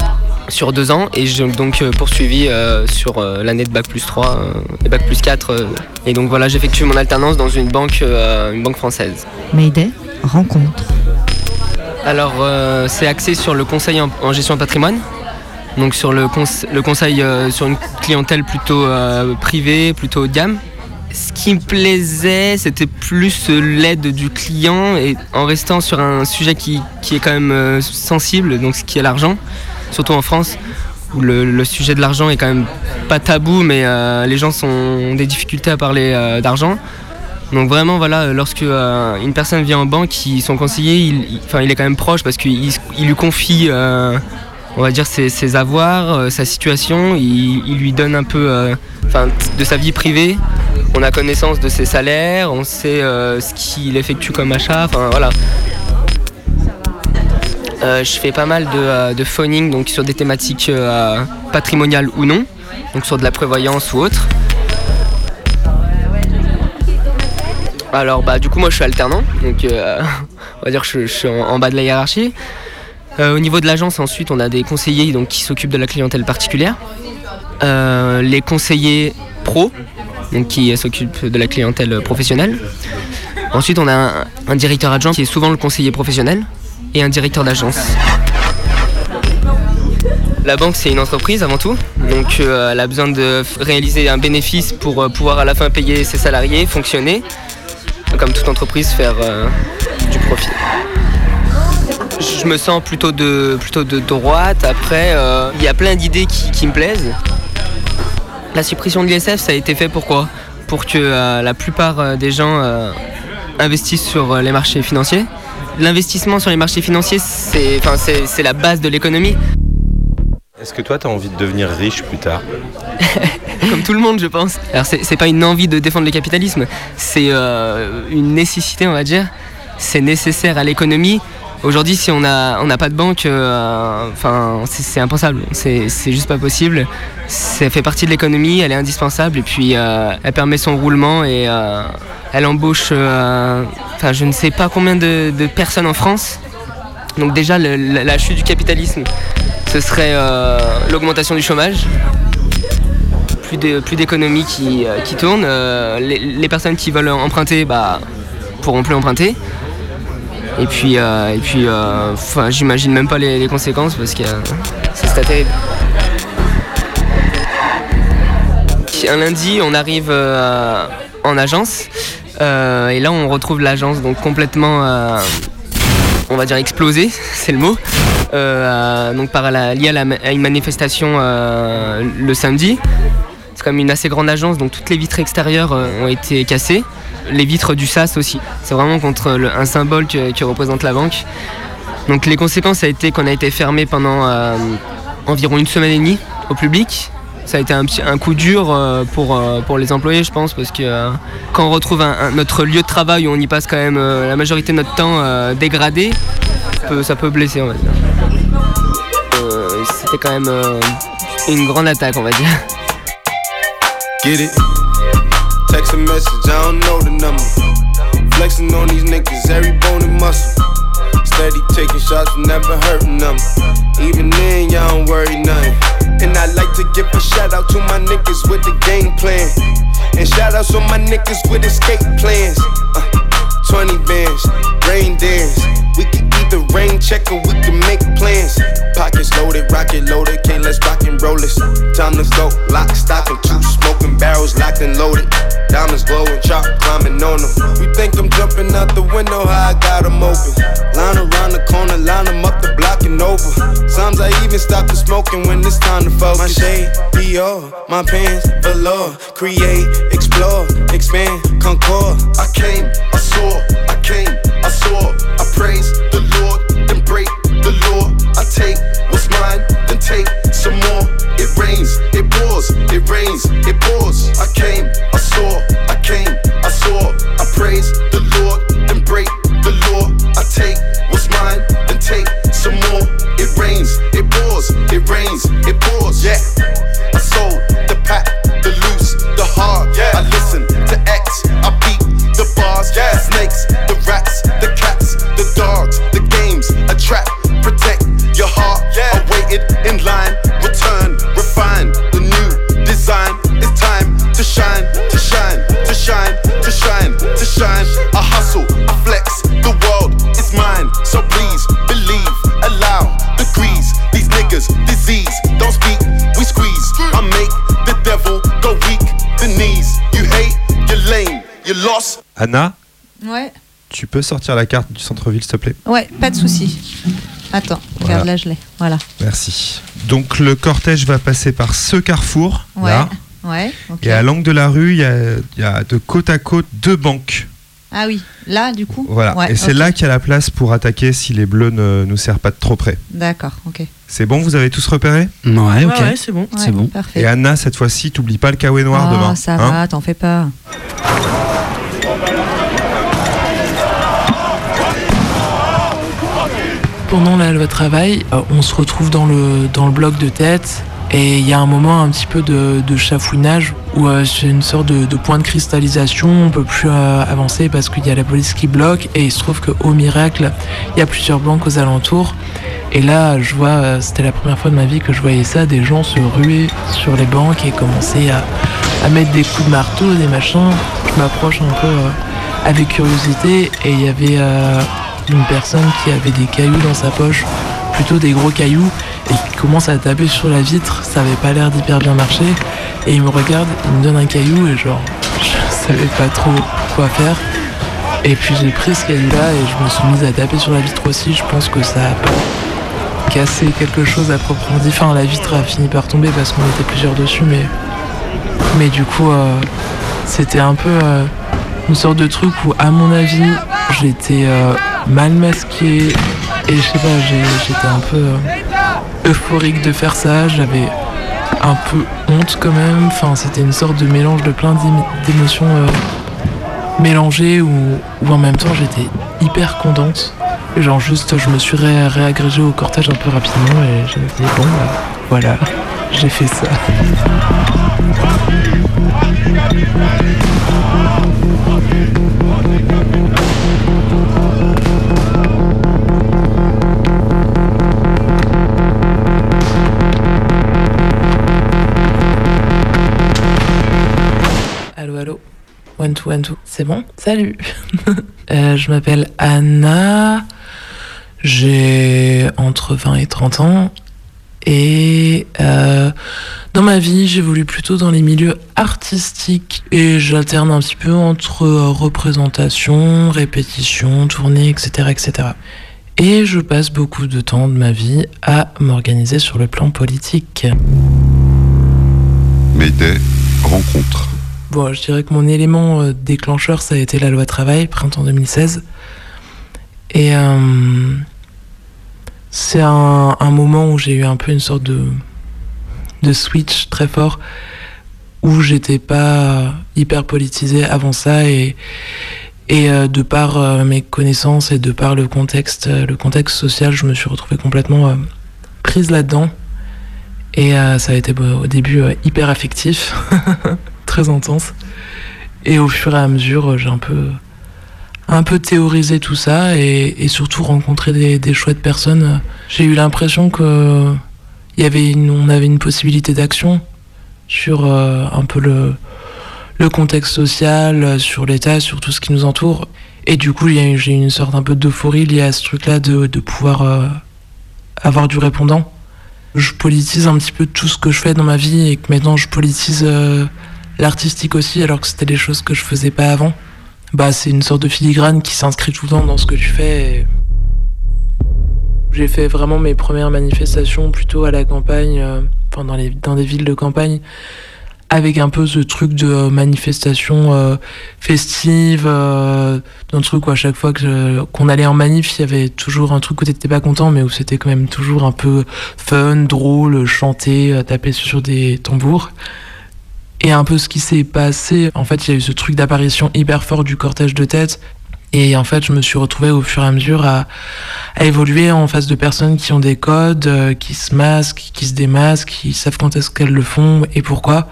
sur deux ans et j'ai donc poursuivi sur l'année de bac plus 3 euh, et bac plus 4. euh, et donc voilà, j'ai effectué mon alternance dans une banque, une banque française. Mayday, rencontre. Alors, euh, c'est axé sur le conseil en, gestion de patrimoine. Donc sur le, conse- le conseil euh, sur une clientèle plutôt euh, privée, plutôt haut de gamme. Ce qui me plaisait, c'était plus l'aide du client et en restant sur un sujet qui, qui est quand même sensible, donc ce qui est l'argent, surtout en France, où le, sujet de l'argent est quand même pas tabou, mais les gens ont des difficultés à parler d'argent. Donc vraiment, voilà, euh, lorsque euh, une personne vient en banque, son conseiller, il, il- est quand même proche parce qu'il il- il lui confie, euh, on va dire, ses, avoirs, sa situation. Il, lui donne un peu, de sa vie privée. On a connaissance de ses salaires, on sait ce qu'il effectue comme achat. Enfin voilà. Je fais pas mal de, de phoning donc sur des thématiques patrimoniales ou non, donc sur de la prévoyance ou autre. Alors bah du coup moi je suis alternant, donc euh, on va dire que je, suis en, bas de la hiérarchie. Euh, au niveau de l'agence ensuite on a des conseillers donc, qui s'occupent de la clientèle particulière. Euh, les conseillers pro, donc qui s'occupent de la clientèle professionnelle. Ensuite on a un, directeur adjoint qui est souvent le conseiller professionnel et un directeur d'agence. La banque, c'est une entreprise avant tout, donc elle a besoin de réaliser un bénéfice pour pouvoir à la fin payer ses salariés, fonctionner, comme toute entreprise, faire euh, du profit. Je me sens plutôt de, plutôt de droite. Après, euh, il y a plein d'idées qui, qui me plaisent. La suppression de l'ISF, ça a été fait pourquoi? Pour que euh, la plupart des gens investissent sur les marchés financiers. L'investissement sur les marchés financiers, c'est la base de l'économie. Est-ce que toi, tu as envie de devenir riche plus tard comme tout le monde, je pense. Alors, c'est pas une envie de défendre le capitalisme, c'est euh, une nécessité, on va dire. C'est nécessaire à l'économie. Aujourd'hui, si on n'a pas de banque, euh, c'est impensable. C'est juste pas possible. Ça fait partie de l'économie, elle est indispensable et puis euh, elle permet son roulement et elle embauche, enfin, je ne sais pas combien de personnes en France. Donc déjà, la, chute du capitalisme, ce serait euh, l'augmentation du chômage plus d'économies qui, euh, qui tournent. Euh, les, personnes qui veulent emprunter bah, pourront plus emprunter. Et puis, puis j'imagine même pas les, conséquences parce que ce serait terrible. Un lundi, on arrive en agence et là on retrouve l'agence donc complètement, on va dire explosée, c'est le mot. Euh, donc lié à, une manifestation euh, le samedi. C'est comme une assez grande agence, donc toutes les vitres extérieures euh, ont été cassées. Les vitres du SAS aussi. C'est vraiment contre un symbole que, que représente la banque. Donc les conséquences, ça a été qu'on a été fermé pendant environ une semaine et demie au public. Ça a été un, coup dur euh, pour, euh, pour les employés, je pense, parce que euh, quand on retrouve notre lieu de travail où on y passe quand même la majorité de notre temps dégradé, ça peut, blesser, on va dire. C'était quand même une grande attaque, on va dire. Get it? Text a message, I don't know the number. Flexing on these niggas, every bone and muscle. Steady taking shots, never hurting them. Even then, y'all don't worry nothing. And I like to give a shout out to my niggas with the game plan. And shout outs on my niggas with escape plans. Uh, 20 bands, rain dance. We can either rain check or we can make plans. Pockets loaded, rocket loaded, can't let's rock and roll this. Time to go, lock, stock, and two smoking barrels locked and loaded. Dior, my pants, velour. Create, explore, expand, concord. I came, Anna, Ouais, tu peux sortir la carte du centre-ville, s'il te plaît ouais, pas de souci. Attends, Voilà. regarde là, je l'ai. Voilà. Merci. Donc le cortège va passer par ce carrefour, Ouais. là. Ouais, ok. Et à l'angle de la rue, il y a, il y a de côte à côte deux banques. Ah oui, là, du coup Voilà. Ouais, et c'est là qu'il y a la place pour attaquer si les bleus ne nous serrent pas de trop près. D'accord, ok. C'est bon, vous avez tous repéré? Ouais, ok. ouais, c'est bon. C'est bon. parfait. Et Anna, cette fois-ci, t'oublies pas le kawaii noir Oh, demain. ça hein? va, t'en fais pas. Pendant la loi travail, euh, on se retrouve dans le, dans le bloc de tête et il y a un moment un petit peu de, chafouinage où euh, c'est une sorte de, point de cristallisation, on peut plus euh, avancer parce qu'il y a la police qui bloque et il se trouve qu'au miracle, il y a plusieurs banques aux alentours. Et là, je vois, c'était la première fois de ma vie que je voyais ça, des gens se ruer sur les banques et commencer à, à mettre des coups de marteau, des machins. Je m'approche un peu avec curiosité et il y avait euh, une personne qui avait des cailloux dans sa poche, plutôt des gros cailloux, et qui commence à taper sur la vitre. Ça avait pas l'air d'hyper bien marcher. Et il me regarde, il me donne un caillou et genre, je savais pas trop quoi faire. Et puis j'ai pris ce caillou-là et je me suis mise à taper sur la vitre aussi. Je pense que ça a cassé quelque chose à proprement dit. Enfin, la vitre a fini par tomber parce qu'on était plusieurs dessus, mais, mais du coup, euh, c'était un peu euh, une sorte de truc où, à mon avis, j'étais euh, mal masqué et je sais pas, j'étais un peu euh, euphorique de faire ça. J'avais un peu honte quand même. Enfin, c'était une sorte de mélange de plein d'émotions euh, mélangées où, en même temps j'étais hyper contente. Genre juste, je me suis ré- réagrégé au cortège un peu rapidement et j'ai dit bon, bah, voilà, j'ai fait ça. One, two, one, two. C'est bon? Salut. Euh, je m'appelle Anna. J'ai entre 20 et 30 ans. Et euh, dans ma vie, j'évolue plutôt dans les milieux artistiques. Et j'alterne un petit peu entre représentation, répétition, tournée, etc., etc. Et je passe beaucoup de temps de ma vie à m'organiser sur le plan politique. Mayday, rencontre. Bon, je dirais que mon élément euh, déclencheur, ça a été la loi travail, printemps 2016. Et euh, c'est un, moment où j'ai eu un peu une sorte de, de switch très fort, où j'étais pas hyper politisé avant ça, et, et euh, de par mes connaissances et de par le contexte, le contexte social, je me suis retrouvée complètement prise là-dedans. Et ça a été bon, au début hyper affectif, très intense. Et au fur et à mesure, euh, j'ai un peu, un peu théorisé tout ça et, surtout rencontré des, des chouettes personnes. J'ai eu l'impression que y avait une, on avait une possibilité d'action sur euh, un peu le, le contexte social, sur l'État, sur tout ce qui nous entoure. Et du coup, j'ai eu une sorte un peu d'euphorie liée à ce truc-là de, de pouvoir euh, avoir du répondant je politise un petit peu tout ce que je fais dans ma vie et que maintenant je politise l'artistique aussi alors que c'était des choses que je faisais pas avant. Bah c'est une sorte de filigrane qui s'inscrit tout le temps dans ce que tu fais. J'ai fait vraiment mes premières manifestations plutôt à la campagne, euh, dans, les, des villes de campagne, avec un peu ce truc de euh, manifestation euh, festive, d'un truc où à chaque fois qu'on allait en manif, il y avait toujours un truc où t'étais pas content, mais où c'était quand même toujours un peu fun, drôle, chanter, taper sur des tambours. Et un peu ce qui s'est passé, en fait, il y a eu ce truc d'apparition hyper fort du cortège de tête. Et en fait, je me suis retrouvé au fur et à mesure à, à évoluer en face de personnes qui ont des codes, euh, qui se masquent, qui se démasquent, qui savent quand est-ce qu'elles le font et pourquoi.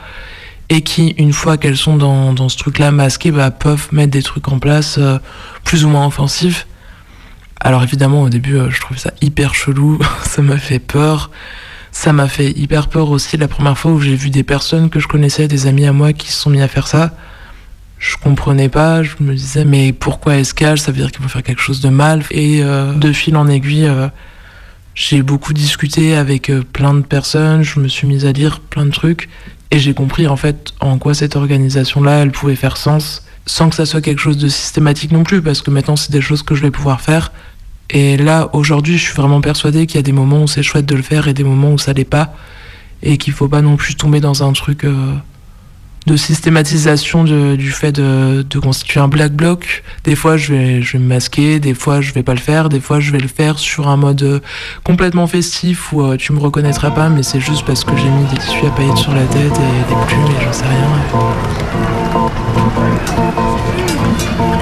Et qui, une fois qu'elles sont dans, dans ce truc-là masqué, bah, peuvent mettre des trucs en place euh, plus ou moins offensifs. Alors évidemment, au début, euh, je trouvais ça hyper chelou, ça m'a fait peur. Ça m'a fait hyper peur aussi la première fois où j'ai vu des personnes que je connaissais, des amis à moi qui se sont mis à faire ça. Je comprenais pas, je me disais mais pourquoi escale Ça veut dire qu'ils vont faire quelque chose de mal? Et euh, de fil en aiguille, euh, j'ai beaucoup discuté avec euh, plein de personnes, je me suis mise à lire plein de trucs et j'ai compris en fait en quoi cette organisation-là elle pouvait faire sens. sans que ça soit quelque chose de systématique non plus, parce que maintenant c'est des choses que je vais pouvoir faire. Et là, aujourd'hui, je suis vraiment persuadée qu'il y a des moments où c'est chouette de le faire et des moments où ça l'est pas. Et qu'il faut pas non plus tomber dans un truc euh, de systématisation du fait de, constituer un black bloc. Des fois, je vais, je vais me masquer, des fois, je vais pas le faire, des fois, je vais le faire sur un mode euh, complètement festif où euh, tu me reconnaîtras pas, mais c'est juste parce que j'ai mis des tissus à paillettes sur la tête et des plumes et j'en sais rien.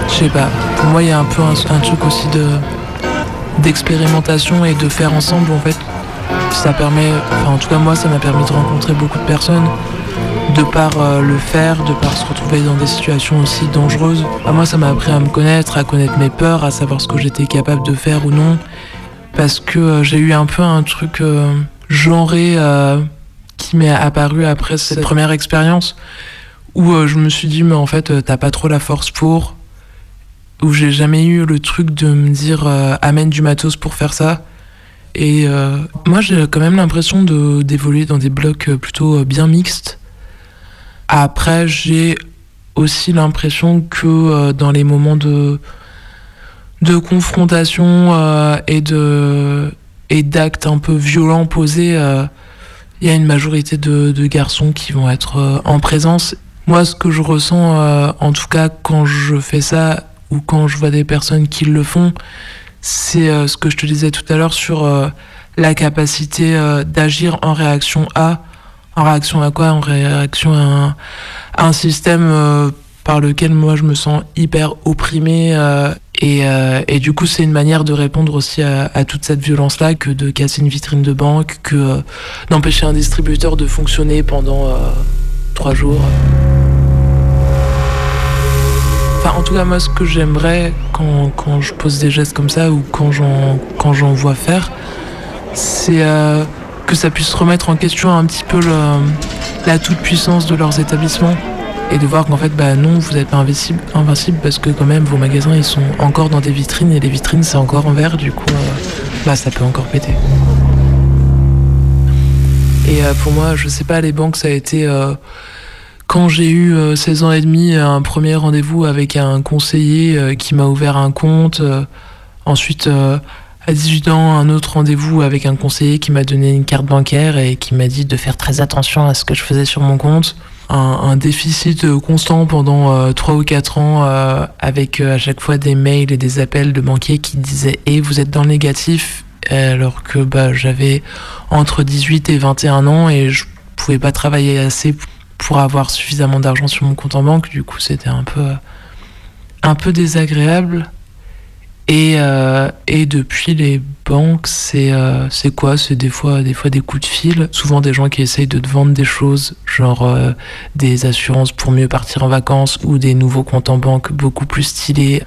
Je sais pas. Pour moi, il y a un peu un truc aussi de d'expérimentation et de faire ensemble en fait. Ça permet, enfin en tout cas moi, ça m'a permis de rencontrer beaucoup de personnes de par euh, le faire, de par se retrouver dans des situations aussi dangereuses. Bah, moi, ça m'a appris à me connaître, à connaître mes peurs, à savoir ce que j'étais capable de faire ou non. Parce que euh, j'ai eu un peu un truc euh, genré euh, qui m'est apparu après cette première expérience où je me suis dit, mais en fait, t'as pas trop la force pour. Où j'ai jamais eu le truc de me dire, euh, amène du matos pour faire ça. Et euh, moi, j'ai quand même l'impression d'évoluer dans des blocs euh, plutôt bien mixtes. Après, j'ai aussi l'impression que dans les moments de, de confrontation et de et d'actes un peu violents posés, il y a une majorité de, garçons qui vont être en présence. Moi, ce que je ressens, en tout cas quand je fais ça ou quand je vois des personnes qui le font, c'est euh, ce que je te disais tout à l'heure sur euh, la capacité euh, d'agir en réaction à. En réaction à quoi? En réaction à un, système par lequel moi je me sens hyper opprimé. euh, et, et du coup, c'est une manière de répondre aussi à, toute cette violence-là que de casser une vitrine de banque, que d'empêcher un distributeur de fonctionner pendant trois jours. Enfin, en tout cas, moi, ce que j'aimerais quand, quand je pose des gestes comme ça ou quand j'en, vois faire, c'est euh, que ça puisse remettre en question un petit peu la toute-puissance de leurs établissements et de voir qu'en fait, bah non, vous n'êtes pas invincible, invincible parce que quand même, vos magasins, ils sont encore dans des vitrines et les vitrines, c'est encore en verre, du coup, euh, bah ça peut encore péter. Et euh, pour moi, je sais pas, les banques, ça a été... euh, quand j'ai eu euh, 16 ans et demi, un premier rendez-vous avec un conseiller euh, qui m'a ouvert un compte. euh, ensuite, euh, à 18 ans, un autre rendez-vous avec un conseiller qui m'a donné une carte bancaire et qui m'a dit de faire très attention à ce que je faisais sur mon compte. Un, déficit euh, constant pendant euh, 3 ou 4 ans euh, avec euh, à chaque fois des mails et des appels de banquiers qui disaient « Et vous êtes dans le négatif ?» alors que bah, j'avais entre 18 et 21 ans et je pouvais pas travailler assez pour avoir suffisamment d'argent sur mon compte en banque. Du coup, c'était un peu, un peu désagréable. Et, euh, et depuis les banques, c'est euh, quoi? C'est des fois, des fois des coups de fil. Souvent des gens qui essayent de te vendre des choses, genre euh, des assurances pour mieux partir en vacances ou des nouveaux comptes en banque beaucoup plus stylés.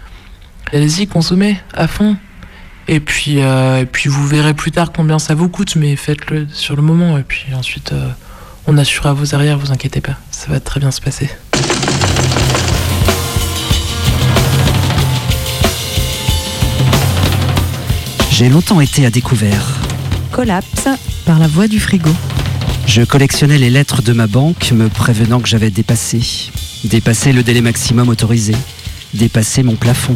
Allez-y, consommez à fond. Et puis, euh, et puis vous verrez plus tard combien ça vous coûte, mais faites-le sur le moment. Et puis ensuite, on assurera vos arrières, vous inquiétez pas. Ça va très bien se passer. J'ai longtemps été à découvert. Collapse. Par la voix du frigo. Je collectionnais les lettres de ma banque me prévenant que j'avais dépassé. Dépassé le délai maximum autorisé. Dépassé mon plafond.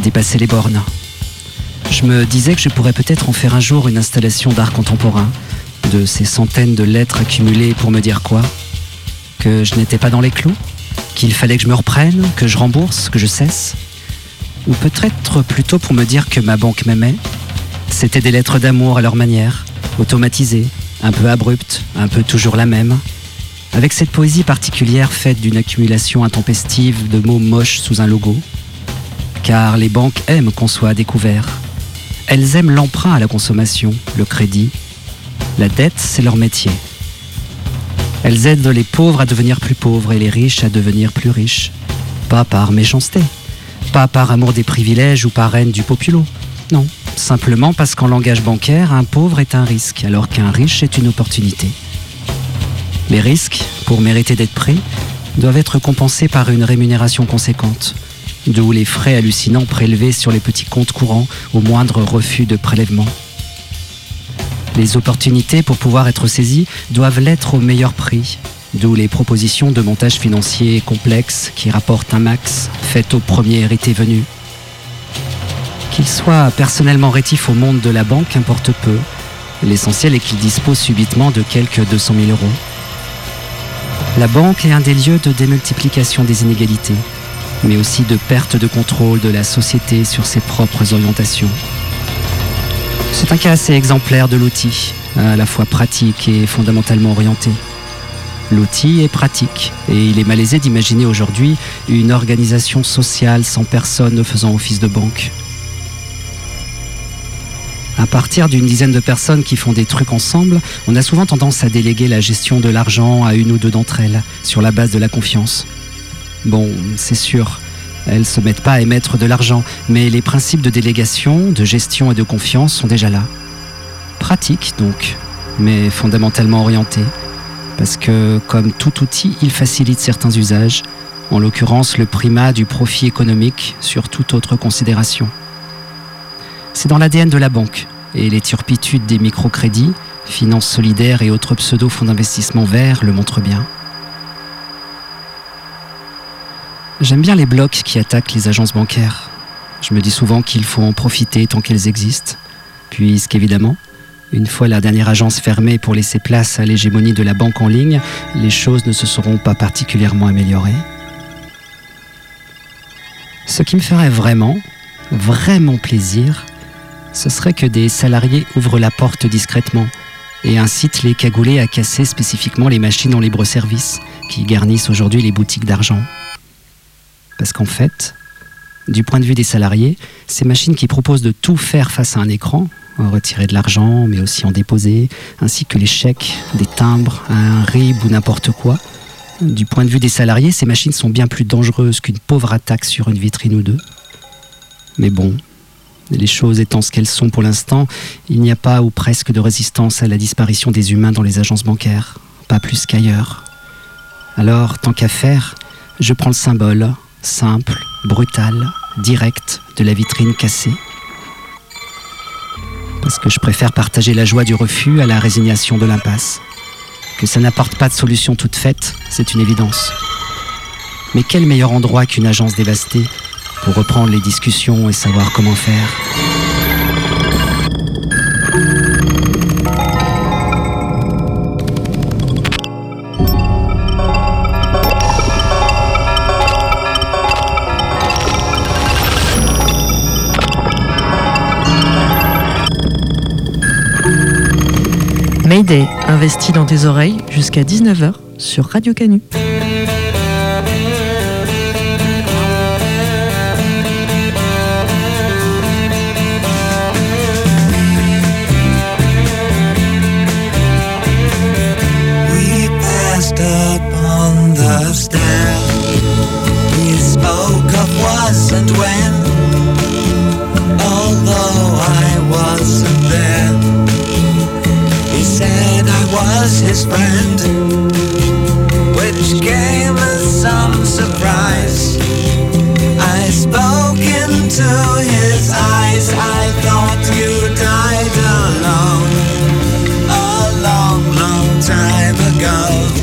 Dépassé les bornes. Je me disais que je pourrais peut-être en faire un jour une installation d'art contemporain. De ces centaines de lettres accumulées pour me dire quoi Que je n'étais pas dans les clous Qu'il fallait que je me reprenne Que je rembourse Que je cesse Ou peut-être plutôt pour me dire que ma banque m'aimait C'était des lettres d'amour à leur manière, automatisées, un peu abruptes, un peu toujours la même, avec cette poésie particulière faite d'une accumulation intempestive de mots moches sous un logo. Car les banques aiment qu'on soit découvert. Elles aiment l'emprunt à la consommation, le crédit. La dette, c'est leur métier. Elles aident les pauvres à devenir plus pauvres et les riches à devenir plus riches. Pas par méchanceté, pas par amour des privilèges ou par haine du populo. Non, simplement parce qu'en langage bancaire, un pauvre est un risque, alors qu'un riche est une opportunité. Les risques, pour mériter d'être pris, doivent être compensés par une rémunération conséquente, d'où les frais hallucinants prélevés sur les petits comptes courants au moindre refus de prélèvement. Les opportunités pour pouvoir être saisies doivent l'être au meilleur prix, D'où les propositions de montage financier complexes qui rapportent un max, faites au premier hérité venu. Qu'il soit personnellement rétif au monde de la banque importe peu. L'essentiel est qu'il dispose subitement de quelques 200 000 euros. La banque est un des lieux de démultiplication des inégalités, mais aussi de perte de contrôle de la société sur ses propres orientations. C'est un cas assez exemplaire de l'outil, à la fois pratique et fondamentalement orienté. L'outil est pratique et il est malaisé d'imaginer aujourd'hui une organisation sociale sans personne ne faisant office de banque. À partir d'une dizaine de personnes qui font des trucs ensemble, on a souvent tendance à déléguer la gestion de l'argent à une ou deux d'entre elles, sur la base de la confiance. Bon, c'est sûr, elles se mettent pas à émettre de l'argent, mais les principes de délégation, de gestion et de confiance sont déjà là. Pratique donc, mais fondamentalement orienté, parce que comme tout outil, il facilite certains usages, en l'occurrence le primat du profit économique sur toute autre considération. C'est dans l'ADN de la banque, et les turpitudes des microcrédits, finances solidaires et autres pseudo-fonds d'investissement verts le montrent bien. J'aime bien les blocs qui attaquent les agences bancaires. Je me dis souvent qu'il faut en profiter tant qu'elles existent, puisqu'évidemment, une fois la dernière agence fermée pour laisser place à l'hégémonie de la banque en ligne, les choses ne se seront pas particulièrement améliorées. Ce qui me ferait vraiment, vraiment plaisir, ce serait que des salariés ouvrent la porte discrètement et incitent les cagoulés à casser spécifiquement les machines en libre service qui garnissent aujourd'hui les boutiques d'argent. Parce qu'en fait, du point de vue des salariés, ces machines qui proposent de tout faire face à un écran, retirer de l'argent, mais aussi en déposer, ainsi que les chèques, des timbres, un RIB ou n'importe quoi, du point de vue des salariés, ces machines sont bien plus dangereuses qu'une pauvre attaque sur une vitrine ou deux. Mais bon, les choses étant ce qu'elles sont pour l'instant, il n'y a pas ou presque de résistance à la disparition des humains dans les agences bancaires, pas plus qu'ailleurs. Alors, tant qu'à faire, je prends le symbole, simple, brutal, direct, de la vitrine cassée. Parce que je préfère partager la joie du refus à la résignation de l'impasse. Que ça n'apporte pas de solution toute faite, c'est une évidence. Mais quel meilleur endroit qu'une agence dévastée pour reprendre les discussions et savoir comment faire? Mayday, investi dans tes oreilles jusqu'à 19h sur Radio Canu. We passed was his friend, which came as some surprise. I spoke into his eyes. I thought you died alone a long, long time ago.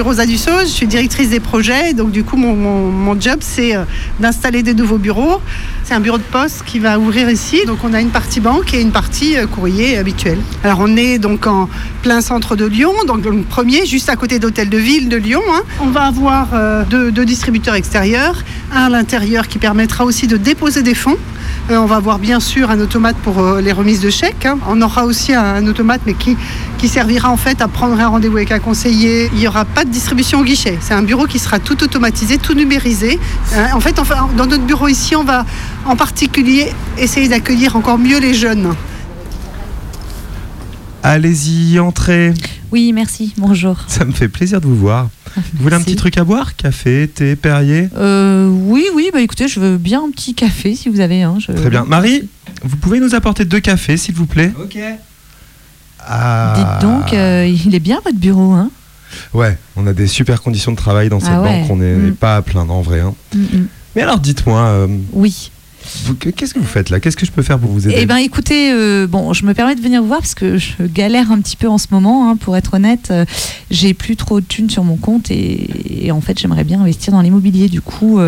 Rosa Dussault, je suis directrice des projets. Donc du coup, mon, job, c'est euh, d'installer des nouveaux bureaux. C'est un bureau de poste qui va ouvrir ici. Donc on a une partie banque et une partie euh, courrier habituel. Alors on est donc en plein centre de Lyon, donc le premier, juste à côté d'Hôtel de Ville de Lyon. hein. On va avoir euh, deux, distributeurs extérieurs, un à l'intérieur qui permettra aussi de déposer des fonds. On va avoir bien sûr un automate pour les remises de chèques. hein. On aura aussi un, un automate, mais qui, qui servira en fait à prendre un rendez-vous avec un conseiller. Il n'y aura pas de distribution au guichet. C'est un bureau qui sera tout automatisé, tout numérisé. Hein, en fait, enfin, dans notre bureau ici, on va en particulier essayer d'accueillir encore mieux les jeunes. Allez-y, entrez. Oui, merci. Bonjour. Ça me fait plaisir de vous voir. Vous voulez un petit truc à boire? Café, thé, Perrier? Euh, oui, oui, bah écoutez, je veux bien un petit café si vous avez un. je- Très bien. Marie, vous pouvez nous apporter deux cafés, s'il vous plaît? Ok. Ah. Dites donc, euh, il est bien votre bureau, hein Ouais, on a des super conditions de travail dans cette Ah ouais. banque, on n'est Mm. pas à plaindre en vrai. hein. Mm, mm. Mais alors dites-moi, euh, Oui. qu'est-ce que vous faites là? Qu'est-ce que je peux faire pour vous aider? Eh ben écoutez, euh, bon, je me permets de venir vous voir parce que je galère un petit peu en ce moment, hein, pour être honnête. Euh, j'ai plus trop de thunes sur mon compte et, et en fait j'aimerais bien investir dans l'immobilier. Du coup,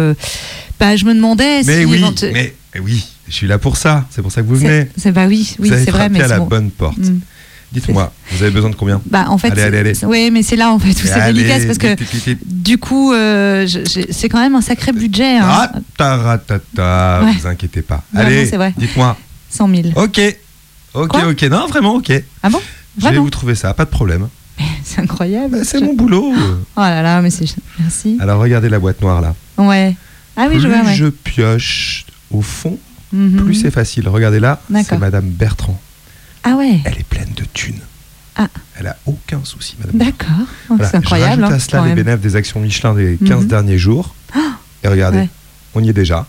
bah, je me demandais Mais si oui, mais oui, je suis là pour ça. C'est pour ça que vous venez. c'est- bah oui, oui, c'est vrai, mais à la bon. bonne porte. Dites-moi, vous avez besoin de combien Bah en fait, allez, allez, allez. ouais, mais c'est là en fait où c'est délicat, parce que vite, vite, vite. du coup, euh, c'est quand même un sacré budget. Hein. Ah, taratata, Ouais. vous inquiétez pas. Non, Allez, c'est vrai. dites-moi. 100 000. Ok, ok, Quoi ok. Non, vraiment, ok. Ah bon Je vais Vraiment vous trouver ça, pas de problème. C'est incroyable. Bah, c'est mon boulot. Oh là là, mais c'est merci. Alors regardez la boîte noire là. Ouais. Ah oui, plus je vois. Ouais. je pioche au fond, Mhm. plus c'est facile. Regardez là, c'est. Madame Bertrand. Ah ouais. Elle est pleine de thunes. Ah. Elle a aucun souci, Madame. D'accord. Oh, Voilà. C'est incroyable. Je rajoute hein, à cela quand les bénéfices des actions Michelin des 15 Mhm. derniers jours. Ah, Et regardez, Ouais. on y est déjà.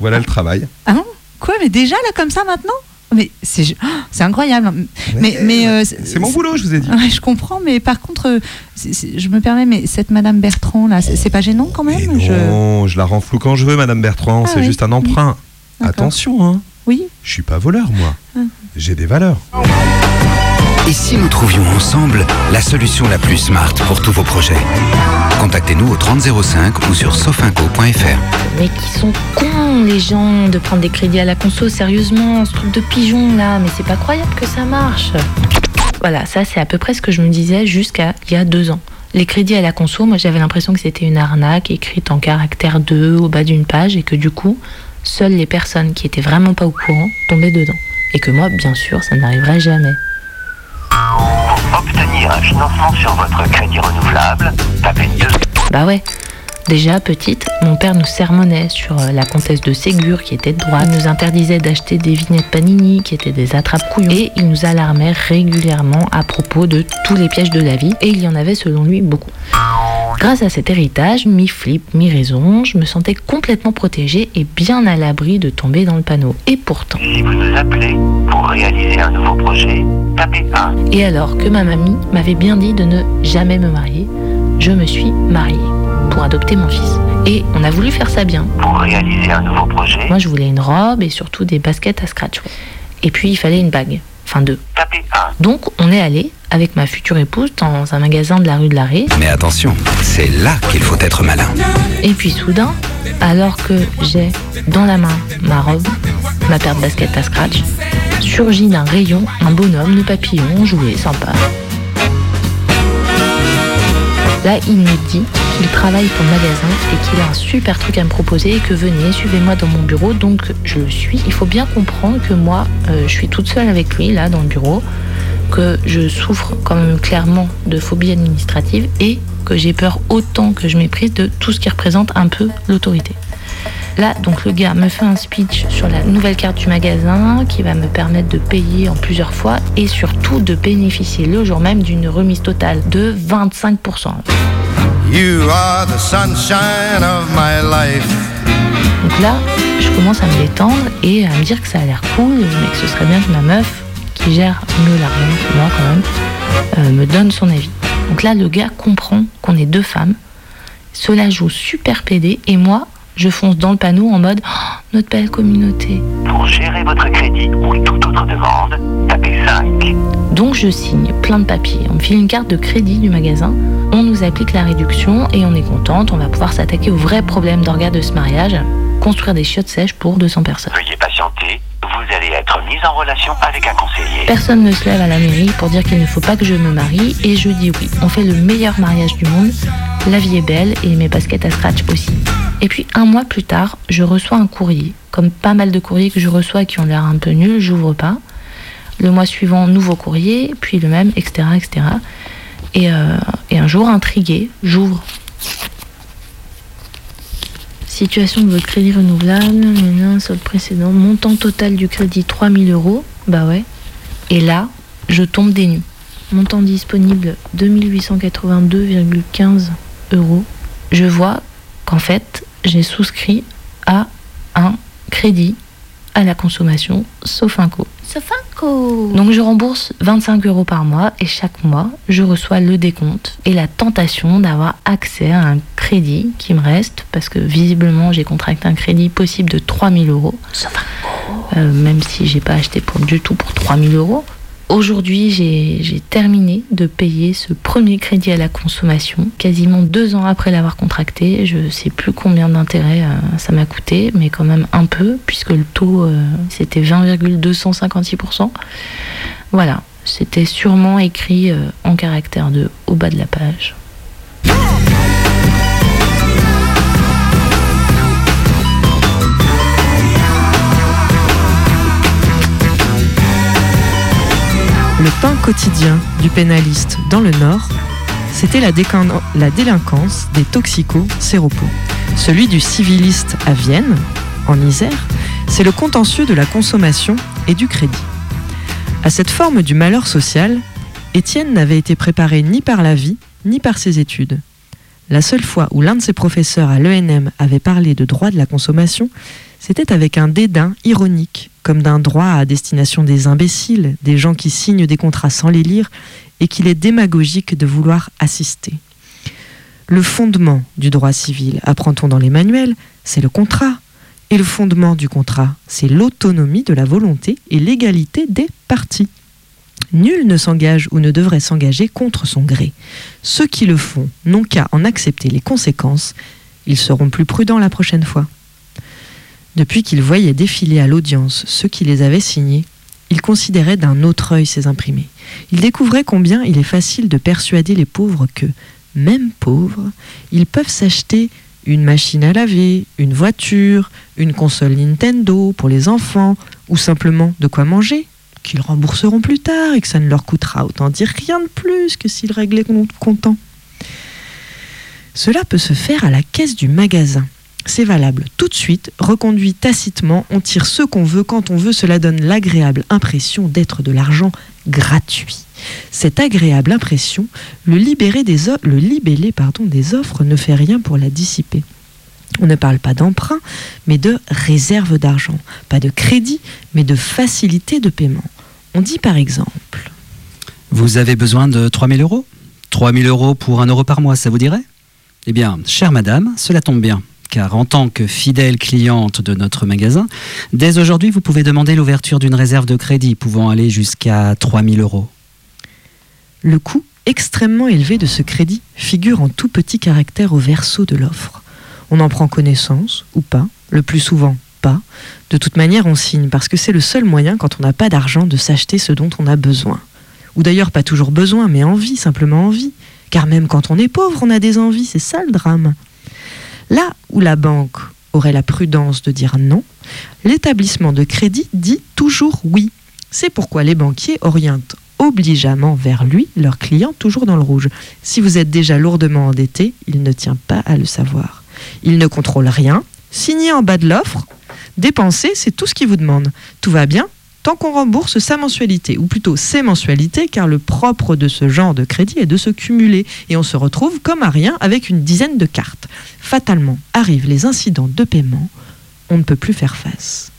Voilà le travail. Ah bon? Quoi Mais déjà là comme ça maintenant? Mais c'est oh, c'est incroyable. Mais mais euh, C'est mon boulot, je vous ai dit. Ouais, je comprends, mais par contre, euh, je me permets, mais cette Madame Bertrand là, c'est c'est pas gênant quand même? je... Non, je la rends floue quand je veux, Madame Bertrand. Ah c'est oui. juste un emprunt. Attention, hein. Oui. Je suis pas voleur, moi. Ah. J'ai des valeurs. Et si nous trouvions ensemble la solution la plus smart pour tous vos projets? Contactez-nous au 3005 ou sur sofinco.fr. Mais qui sont cons, les gens, de prendre des crédits à la conso, sérieusement, ce truc de pigeon là, mais c'est pas croyable que ça marche. Voilà, ça c'est à peu près ce que je me disais jusqu'à il y a deux ans. Les crédits à la conso, moi j'avais l'impression que c'était une arnaque écrite en caractère 2 au bas d'une page et que du coup, seules les personnes qui étaient vraiment pas au courant tombaient dedans. Et que moi, bien sûr, ça n'arriverait jamais. Pour obtenir un financement sur votre crédit renouvelable, tapez 2. Bah ouais. Déjà, petite, mon père nous sermonnait sur euh, la comtesse de Ségur qui était de droite, Il nous interdisait d'acheter des vignettes Panini qui étaient des attrapes-couillons, et il nous alarmait régulièrement à propos de tous les pièges de la vie, et il y en avait selon lui beaucoup. Grâce à cet héritage, mi-flip, mi-raison, je me sentais complètement protégée et bien à l'abri de tomber dans le panneau. Et pourtant... Si vous nous appelez pour réaliser un nouveau projet, tapez 1. Et alors que ma mamie m'avait bien dit de ne jamais me marier, je me suis mariée pour adopter mon fils. Et on a voulu faire ça bien. Pour réaliser un nouveau projet, Moi, je voulais une robe et surtout des baskets à scratch. Et puis, il fallait une bague. Enfin, deux. tapez 1. Donc, on est allé avec ma future épouse dans un magasin de la rue de l'Arrêt. Mais attention, c'est là qu'il faut être malin. Et puis, soudain, alors que j'ai dans la main ma robe, ma paire de baskets à scratch, surgit d'un rayon un bonhomme de papillon joué sympa. Là, il me dit qu'il travaille pour le magasin et qu'il a un super truc à me proposer et que venez, suivez-moi dans mon bureau. Donc, je le suis. Il faut bien comprendre que moi, euh, je suis toute seule avec lui, là, dans le bureau, que je souffre quand même clairement de phobie administrative et que j'ai peur autant que je méprise de tout ce qui représente un peu l'autorité. Là, donc le gars me fait un speech sur la nouvelle carte du magasin qui va me permettre de payer en plusieurs fois et surtout de bénéficier le jour même d'une remise totale de 25%. You are the sunshine of my life. Donc là, je commence à me détendre et à me dire que ça a l'air cool, mais que ce serait bien que ma meuf, qui gère mieux l'argent que moi quand même, euh, me donne son avis. Donc là, le gars comprend qu'on est deux femmes. Cela joue super pédé et moi, je fonce dans le panneau en mode Oh, notre belle communauté. Pour gérer votre crédit ou toute autre demande, tapez 5. Donc je signe plein de papiers. On me file une carte de crédit du magasin. On nous applique la réduction et on est contente, on va pouvoir s'attaquer au vrai problème d'orgas de ce mariage, construire des chiottes sèches pour 200 personnes. Veuillez patienter, vous allez être en relation avec un conseiller. Personne ne se lève à la mairie pour dire qu'il ne faut pas que je me marie et je dis oui. On fait le meilleur mariage du monde, la vie est belle et mes baskets à scratch aussi. Et puis un mois plus tard, je reçois un courrier. Comme pas mal de courriers que je reçois qui ont l'air un peu nuls, j'ouvre pas. Le mois suivant, nouveau courrier, puis le même, etc. etc. Et, euh, et un jour, intrigué, j'ouvre. Situation de votre crédit renouvelable, solde précédent, montant total du crédit 3000 euros, bah ouais. Et là, je tombe des nues. Montant disponible 2882,15 euros. Je vois qu'en fait, j'ai souscrit à un crédit à la consommation Sofinco. Sofinco Donc je rembourse 25 euros par mois et chaque mois, je reçois le décompte et la tentation d'avoir accès à un crédit qui me reste parce que visiblement j'ai contracté un crédit possible de 3000 euros. Euh, même si j'ai pas acheté pour, du tout pour 3000 euros. Aujourd'hui, j'ai terminé de payer ce premier crédit à la consommation, quasiment deux ans après l'avoir contracté. Je sais plus combien d'intérêts euh, ça m'a coûté, mais quand même un peu, puisque le taux euh, c'était 20,256%. Voilà, c'était sûrement écrit euh, en caractère de au bas de la page. Le pain quotidien du pénaliste dans le Nord, c'était la, délinquance des toxico-séropos. Celui du civiliste à Vienne, en Isère, c'est le contentieux de la consommation et du crédit. À cette forme du malheur social, Étienne n'avait été préparé ni par la vie, ni par ses études. La seule fois où l'un de ses professeurs à l'ENM avait parlé de droit de la consommation, c'était avec un dédain ironique, comme d'un droit à destination des imbéciles, des gens qui signent des contrats sans les lire et qu'il est démagogique de vouloir assister. Le fondement du droit civil, apprend-on dans les manuels, c'est le contrat. Et le fondement du contrat, c'est l'autonomie de la volonté et l'égalité des parties. Nul ne s'engage ou ne devrait s'engager contre son gré. Ceux qui le font n'ont qu'à en accepter les conséquences. Ils seront plus prudents la prochaine fois. Depuis qu'il voyait défiler à l'audience ceux qui les avaient signés, il considérait d'un autre œil ces imprimés. Il découvrait combien il est facile de persuader les pauvres que, même pauvres, ils peuvent s'acheter une machine à laver, une voiture, une console Nintendo pour les enfants, ou simplement de quoi manger, qu'ils rembourseront plus tard et que ça ne leur coûtera autant dire rien de plus que s'ils réglaient comptant. Cela peut se faire à la caisse du magasin. C'est valable tout de suite, reconduit tacitement, on tire ce qu'on veut quand on veut, cela donne l'agréable impression d'être de l'argent gratuit. Cette agréable impression, le, libellé pardon, des offres ne fait rien pour la dissiper. On ne parle pas d'emprunt, mais de réserve d'argent. Pas de crédit, mais de facilité de paiement. On dit par exemple Vous avez besoin de 3000 euros? 3000 euros pour 1 euro par mois, ça vous dirait? Eh bien, chère madame, cela tombe bien. Car en tant que fidèle cliente de notre magasin, dès aujourd'hui, vous pouvez demander l'ouverture d'une réserve de crédit pouvant aller jusqu'à 3000 euros. Le coût extrêmement élevé de ce crédit figure en tout petit caractère au verso de l'offre. On en prend connaissance ou pas, le plus souvent pas. De toute manière, on signe parce que c'est le seul moyen quand on n'a pas d'argent de s'acheter ce dont on a besoin. Ou d'ailleurs pas toujours besoin, mais envie, simplement envie. Car même quand on est pauvre, on a des envies, c'est ça le drame. Là où la banque aurait la prudence de dire non, l'établissement de crédit dit toujours oui. C'est pourquoi les banquiers orientent obligeamment vers lui leurs clients toujours dans le rouge. Si vous êtes déjà lourdement endetté, il ne tient pas à le savoir. Il ne contrôle rien. Signez en bas de l'offre. Dépenser, c'est tout ce qu'il vous demande. Tout va bien tant qu'on rembourse sa mensualité, ou plutôt ses mensualités, car le propre de ce genre de crédit est de se cumuler, et on se retrouve comme à rien avec une dizaine de cartes. Fatalement arrivent les incidents de paiement, on ne peut plus faire face.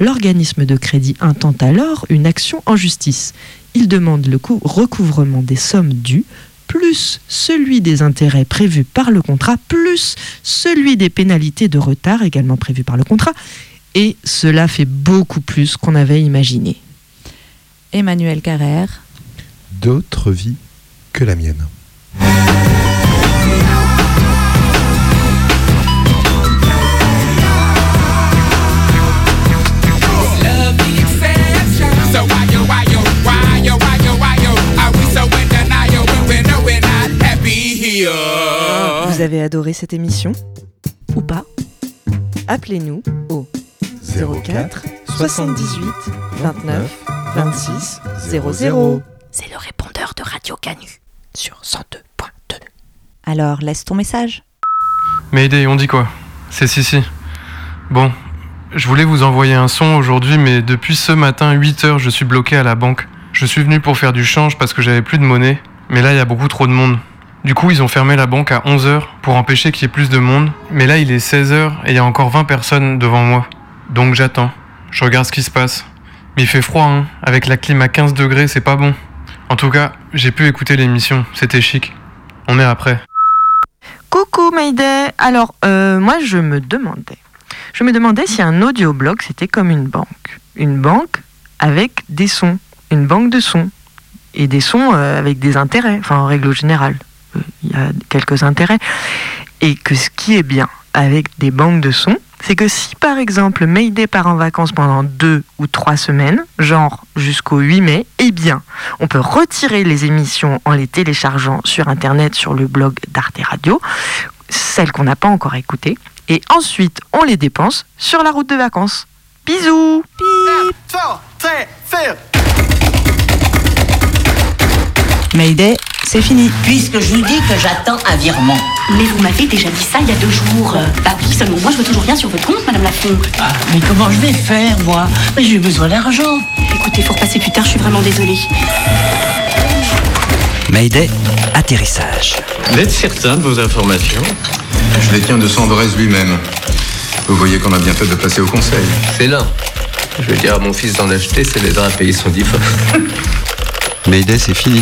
L'organisme de crédit intente alors une action en justice. Il demande le cou- recouvrement des sommes dues, plus celui des intérêts prévus par le contrat, plus celui des pénalités de retard également prévues par le contrat, et cela fait beaucoup plus qu'on avait imaginé. Emmanuel Carrère. D'autres vies que la mienne. Vous avez adoré cette émission Ou pas? Appelez-nous au 04 78 29 26 00. C'est le répondeur de Radio Canu sur 102.2. Alors, laisse ton message. Mayday, on dit quoi? C'est Sissi. Bon, je voulais vous envoyer un son aujourd'hui, mais depuis ce matin, 8 heures, je suis bloqué à la banque. Je suis venu pour faire du change parce que j'avais plus de monnaie, mais là, il y a beaucoup trop de monde. Du coup, ils ont fermé la banque à 11 heures pour empêcher qu'il y ait plus de monde, mais là, il est 16 heures et il y a encore 20 personnes devant moi. Donc j'attends. Je regarde ce qui se passe. Mais il fait froid, hein. Avec la clim à 15 degrés, c'est pas bon. En tout cas, j'ai pu écouter l'émission. C'était chic. On est après. Coucou Mayday Alors, euh, moi je me demandais. Je me demandais si un audioblog c'était comme une banque. Une banque avec des sons. Une banque de sons. Et des sons euh, avec des intérêts. Enfin, en règle générale. Euh, Il y a quelques intérêts. Et que ce qui est bien avec des banques de sons, c'est que si par exemple Mayday part en vacances pendant deux ou trois semaines, genre jusqu'au 8 mai, eh bien, on peut retirer les émissions en les téléchargeant sur internet sur le blog d'Arte Radio, celles qu'on n'a pas encore écoutées, et ensuite on les dépense sur la route de vacances. Bisous Mayday, c'est fini. Puisque je vous dis que j'attends un virement. Mais vous m'avez déjà dit ça il y a deux jours. Bah oui, seulement moi je veux toujours rien sur votre compte, Madame Lafont. Ah, mais comment je vais faire, moi? Mais j'ai besoin d'argent. Écoutez, faut repasser plus tard, je suis vraiment désolée. Mayday, atterrissage. Vous êtes certain de vos informations? Je les tiens de Sandrez lui-même. Vous voyez qu'on a bien fait de passer au conseil. C'est là. Je vais dire à mon fils d'en acheter, ça l'aidera à payer son divorce. Mayday, c'est fini.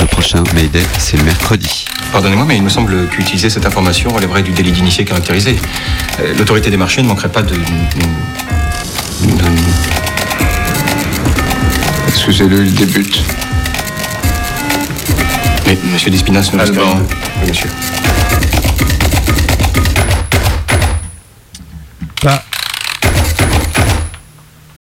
Le prochain Mayday, c'est le mercredi. Pardonnez-moi, mais il me semble qu'utiliser cette information relèverait du délit d'initié caractérisé. Euh, L'autorité des marchés ne manquerait pas de... Excusez-le, il débute. Mais Monsieur Despinas ne Alban. Oui, monsieur. Bah,